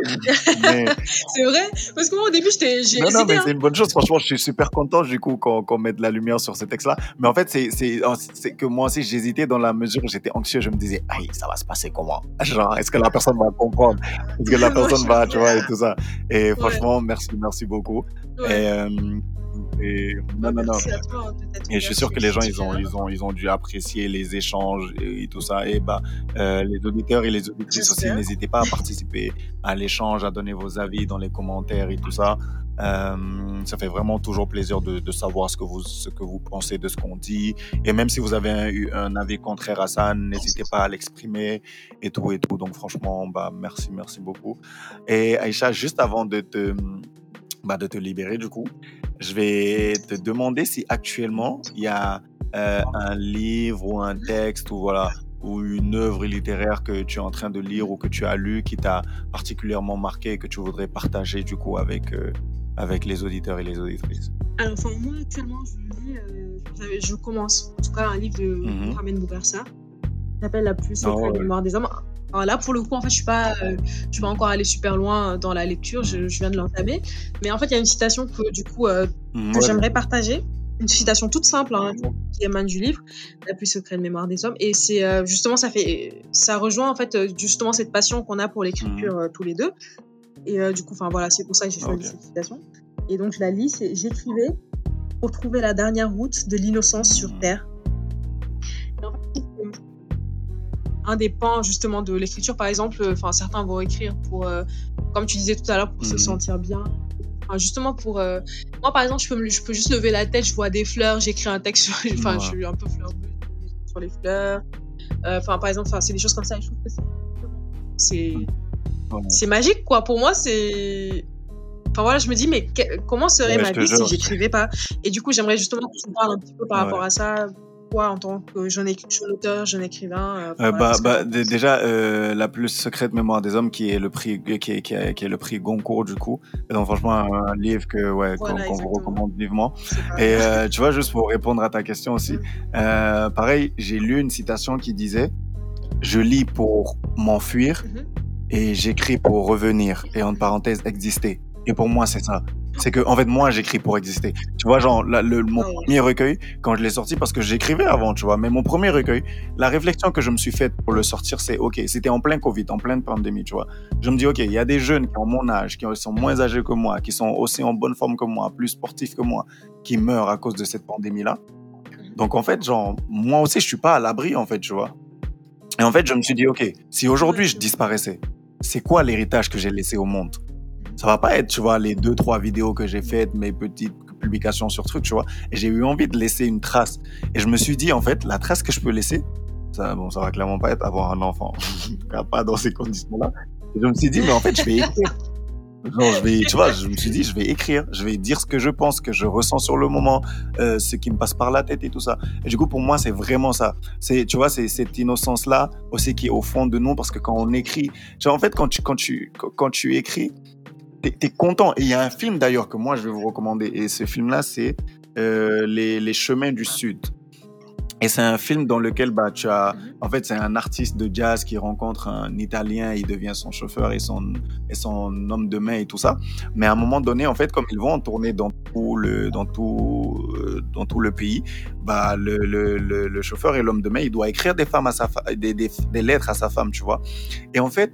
C'est vrai Parce que moi, au début, j'étais, j'ai Non, non, mais hein. c'est une bonne chose. Franchement, je suis super content, du coup, qu'on qu mette de la lumière sur ce texte-là. Mais en fait, c'est que moi aussi, j'hésitais dans la mesure où j'étais anxieux. Je me disais, aïe, ça va se passer comment? Genre, est-ce que la personne va comprendre? Est-ce que la personne va, tu vois, et tout ça. Et franchement, merci, merci beaucoup. Et, euh, et non, non, non. Hein, et je suis sûr que les gens, ils ont, ils ont, ils ont dû apprécier les échanges et, tout ça. Et bah, euh, les auditeurs et les auditrices aussi, n'hésitez pas à participer à l'échange, à donner vos avis dans les commentaires et tout ça. Euh, ça fait vraiment toujours plaisir de, de, savoir ce que vous ce que vous pensez de ce qu'on dit. Et même si vous avez eu un, avis contraire à ça, n'hésitez pas à l'exprimer et tout et tout. Donc franchement, bah merci, merci beaucoup. Et Aïcha, juste avant de te bah, de te libérer du coup, je vais te demander si actuellement il y a euh, un livre ou un texte ou voilà ou une œuvre littéraire que tu es en train de lire ou que tu as lu qui t'a particulièrement marqué et que tu voudrais partager du coup avec, euh, avec les auditeurs et les auditrices? Alors, enfin, moi actuellement, je lis, euh, je commence. En tout cas un livre de Mohamed Bougarsa qui s'appelle La plus secrète oh, mémoire des hommes. Là, pour le coup, en fait, je suis pas, euh, je suis pas encore allée super loin dans la lecture. Je, je viens de l'entamer, mais en fait, il y a une citation que du coup que j'aimerais partager une citation toute simple hein, qui émane du livre, La plus secrète mémoire des hommes. Et c'est euh, justement, ça fait, ça rejoint en fait euh, justement cette passion qu'on a pour l'écriture euh, tous les deux. Et du coup, enfin voilà, c'est pour ça que j'ai choisi cette citation. Et donc je la lis. J'écrivais pour trouver la dernière route de l'innocence sur mmh. terre. Un des pans justement de l'écriture, par exemple, enfin certains vont écrire pour, comme tu disais tout à l'heure, pour se mmh. sentir bien, justement pour euh, moi par exemple je peux je peux juste lever la tête je vois des fleurs j'écris un texte sur enfin je suis un peu fleur sur les fleurs. Euh, enfin par exemple c'est des choses comme ça je trouve que c'est c'est magique quoi. Pour moi c'est Enfin voilà, je me dis, mais comment serait Ouais, ma vie si j'écrivais pas? Et du coup, j'aimerais justement que tu me parles un petit peu par rapport Ouais. à ça. Toi, en tant que jeune, auteur, jeune écrivain, euh, Euh, bah, bah, déjà, euh, la plus secrète mémoire des hommes, qui est le prix, qui est, qui est, qui est le prix Goncourt du coup. Et donc franchement, un livre que ouais, qu'on Voilà, qu'on vous recommande vivement. Et euh, tu vois, juste pour répondre à ta question aussi, Mm. pareil, j'ai lu une citation qui disait "Je lis pour m'enfuir Mhm. et j'écris pour revenir et entre parenthèses exister." Et pour moi, c'est ça. C'est que en fait, moi, j'écris pour exister. Tu vois, genre la- le, mon premier recueil, quand je l'ai sorti, parce que j'écrivais avant, tu vois, mais mon premier recueil, la réflexion que je me suis faite pour le sortir, c'est ok, c'était en plein Covid, en pleine pandémie, tu vois. Je me dis ok, il y a des jeunes qui ont mon âge, qui sont moins âgés que moi, qui sont aussi en bonne forme que moi, plus sportifs que moi, qui meurent à cause de cette pandémie-là. Donc en fait, genre, moi aussi, je suis pas à l'abri, en fait, tu vois. Et en fait, je me suis dit, ok, si aujourd'hui je disparaissais, c'est quoi l'héritage que j'ai laissé au monde? Ça va pas être, tu vois, les deux, trois vidéos que j'ai faites, mes petites publications sur trucs, tu vois. Et j'ai eu envie de laisser une trace. Et je me suis dit, en fait, la trace que je peux laisser, ça, bon, ça va clairement pas être avoir un enfant. pas dans ces conditions-là. Je me suis dit, mais en fait, je vais écrire. Genre, je vais, tu vois, je me suis dit, je vais écrire, je vais dire ce que je pense, ce que je ressens sur le moment, euh, ce qui me passe par la tête et tout ça. Et du coup, pour moi, c'est vraiment ça. C'est, tu vois, c'est cette innocence-là aussi qui est au fond de nous, parce que quand on écrit, tu vois, en fait, quand tu, quand tu, quand tu écris, t'es, t'es content. Et il y a un film d'ailleurs que moi, je vais vous recommander. Et ce film-là, c'est euh, les, les chemins du Sud. Et c'est un film dans lequel bah, tu as. Mhm. En fait, c'est un artiste de jazz qui rencontre un Italien, il devient son chauffeur et son, et son homme de main et tout ça. Mais à un moment donné, en fait, comme ils vont en tourner dans tout le, dans tout, euh, dans tout le pays, bah, le, le, le, le chauffeur et l'homme de main, il doit écrire des, femmes à sa fa- des, des, des lettres à sa femme, tu vois. Et en fait,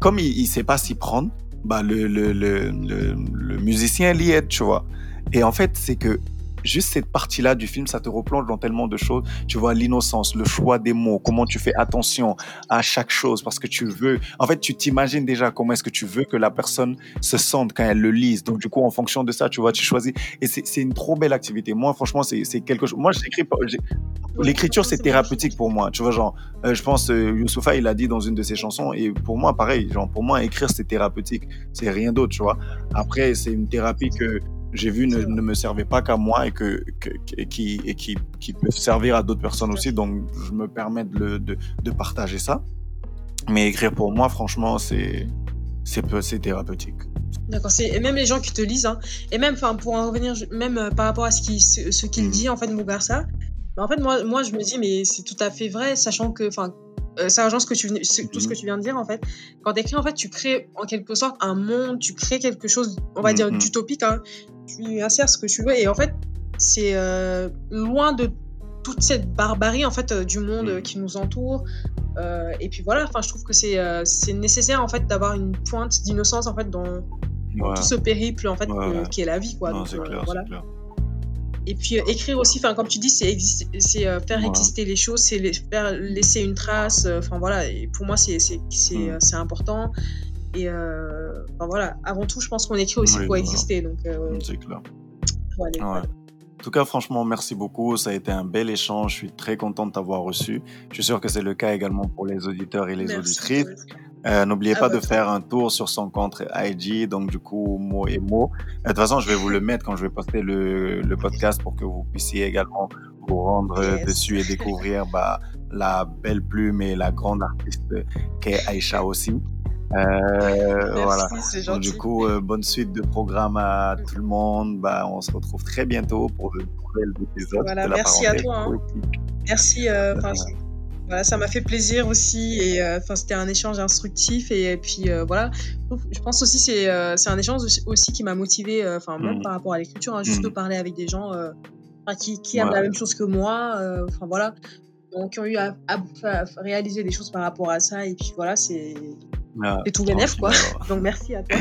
comme il ne sait pas s'y prendre, bah, le, le, le, le, musicien l'y aide, tu vois. Et en fait, c'est que juste cette partie-là du film, ça te replonge dans tellement de choses. Tu vois, l'innocence, le choix des mots, comment tu fais attention à chaque chose parce que tu veux. En fait, tu t'imagines déjà comment est-ce que tu veux que la personne se sente quand elle le lise. Donc, du coup, en fonction de ça, tu vois, tu choisis. Et c'est une trop belle activité. Moi, franchement, c'est quelque chose. Moi, j'écris pas. L'écriture, c'est thérapeutique pour moi. Tu vois, genre, euh, je pense, euh, Youssoufa, il a dit dans une de ses chansons, et pour moi, pareil, genre, pour moi, écrire, c'est thérapeutique. C'est rien d'autre, tu vois. Après, c'est une thérapie que j'ai vu ne, ne me servait pas qu'à moi et, que, que- que- et qui, et qui, qui peut servir à d'autres personnes aussi. Donc, je me permets de, le- de, de partager ça. Mais écrire pour moi, franchement, c'est c'est peu- c'est thérapeutique. D'accord, c'est et même les gens qui te lisent, hein, et même, enfin, pour en revenir, même euh, par rapport à ce qu'il ce, ce qu'il Mhm. dit, en fait, Mugarsa, bah, en fait, moi, moi, je me dis, mais c'est tout à fait vrai, sachant que, enfin, euh, ça rejoint ce que tu, venais- tout ce que Mhm. tu viens de dire, en fait. Quand tu écris, en fait, tu crées en quelque sorte un monde, tu crées quelque chose, on va dire, Mhm. d'utopique, hein. tu insères ce que tu veux, et en fait, c'est euh, loin de toute cette barbarie, en fait, euh, du monde euh, Mhm. qui nous entoure. Euh, et puis voilà, enfin, je trouve que c'est euh, c'est nécessaire, en fait, d'avoir une pointe d'innocence, en fait, dans dans Ouais. tout ce périple en fait Ouais, que- ouais. qui est la vie quoi Non, Donc, clair, voilà clair. Et puis euh, écrire aussi enfin comme tu dis c'est euh, faire exister les choses c'est faire laisser une trace euh, enfin voilà et pour moi c'est c'est c'est Mm. euh, c'est important et voilà avant tout je pense qu'on écrit aussi Oui, pour voilà. exister donc euh, C'est clair. faut aller, Ouais. voilà. En tout cas, franchement, merci beaucoup. Ça a été un bel échange. Je suis très content de t'avoir reçu. Je suis sûr que c'est le cas également pour les auditeurs et les Merci. auditrices. Euh, N'oubliez À pas de votre faire un tour sur son compte IG, donc du coup, mot et mot. Euh, De toute façon, je vais vous le mettre quand je vais poster le, le podcast pour que vous puissiez également vous rendre euh, Yes. dessus et découvrir bah, la belle plume et la grande artiste qu'est Aïcha aussi. Euh, Merci, voilà. Donc, du coup, euh, bonne suite de programme à tout le monde. Bah, on se retrouve très bientôt pour de nouvel épisode Voilà, de la merci à toi, hein. merci euh, voilà ça m'a fait plaisir aussi et euh, c'était un échange instructif et, et puis euh, voilà je pense aussi c'est euh, c'est un échange aussi, qui m'a motivé enfin même Mm. par rapport à l'écriture hein, juste Mm. de parler avec des gens qui, qui aiment Ouais. la même chose que moi enfin voilà donc qui ont eu à, à- à réaliser des choses par rapport à ça et puis voilà c'est Ah, c'est tout bénef quoi donc merci à toi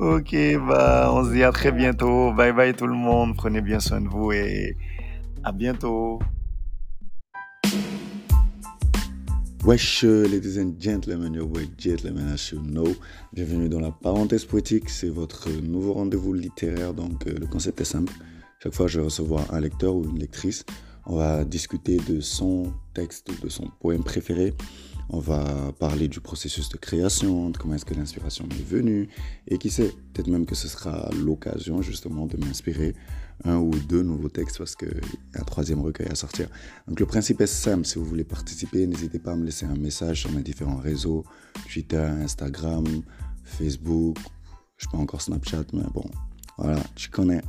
Ok, bah, on se dit à très bientôt. Bye bye tout le monde. Prenez bien soin de vous et à bientôt. Wesh, ladies and gentlemen, your boy Gentleman as you know. Bienvenue dans la parenthèse poétique, c'est votre nouveau rendez-vous littéraire, donc euh, le concept est simple. Chaque fois, je vais recevoir un lecteur ou une lectrice On va discuter de son texte, de son poème préféré. On va parler du processus de création, de comment est-ce que l'inspiration m'est venue. Et qui sait, peut-être même que ce sera l'occasion justement de m'inspirer un ou deux nouveaux textes parce qu'il a un troisième recueil à sortir. Donc le principe est simple, si vous voulez participer, n'hésitez pas à me laisser un message sur mes différents réseaux, Twitter, Instagram, Facebook, je sais pas encore Snapchat, mais bon, voilà, tu connais.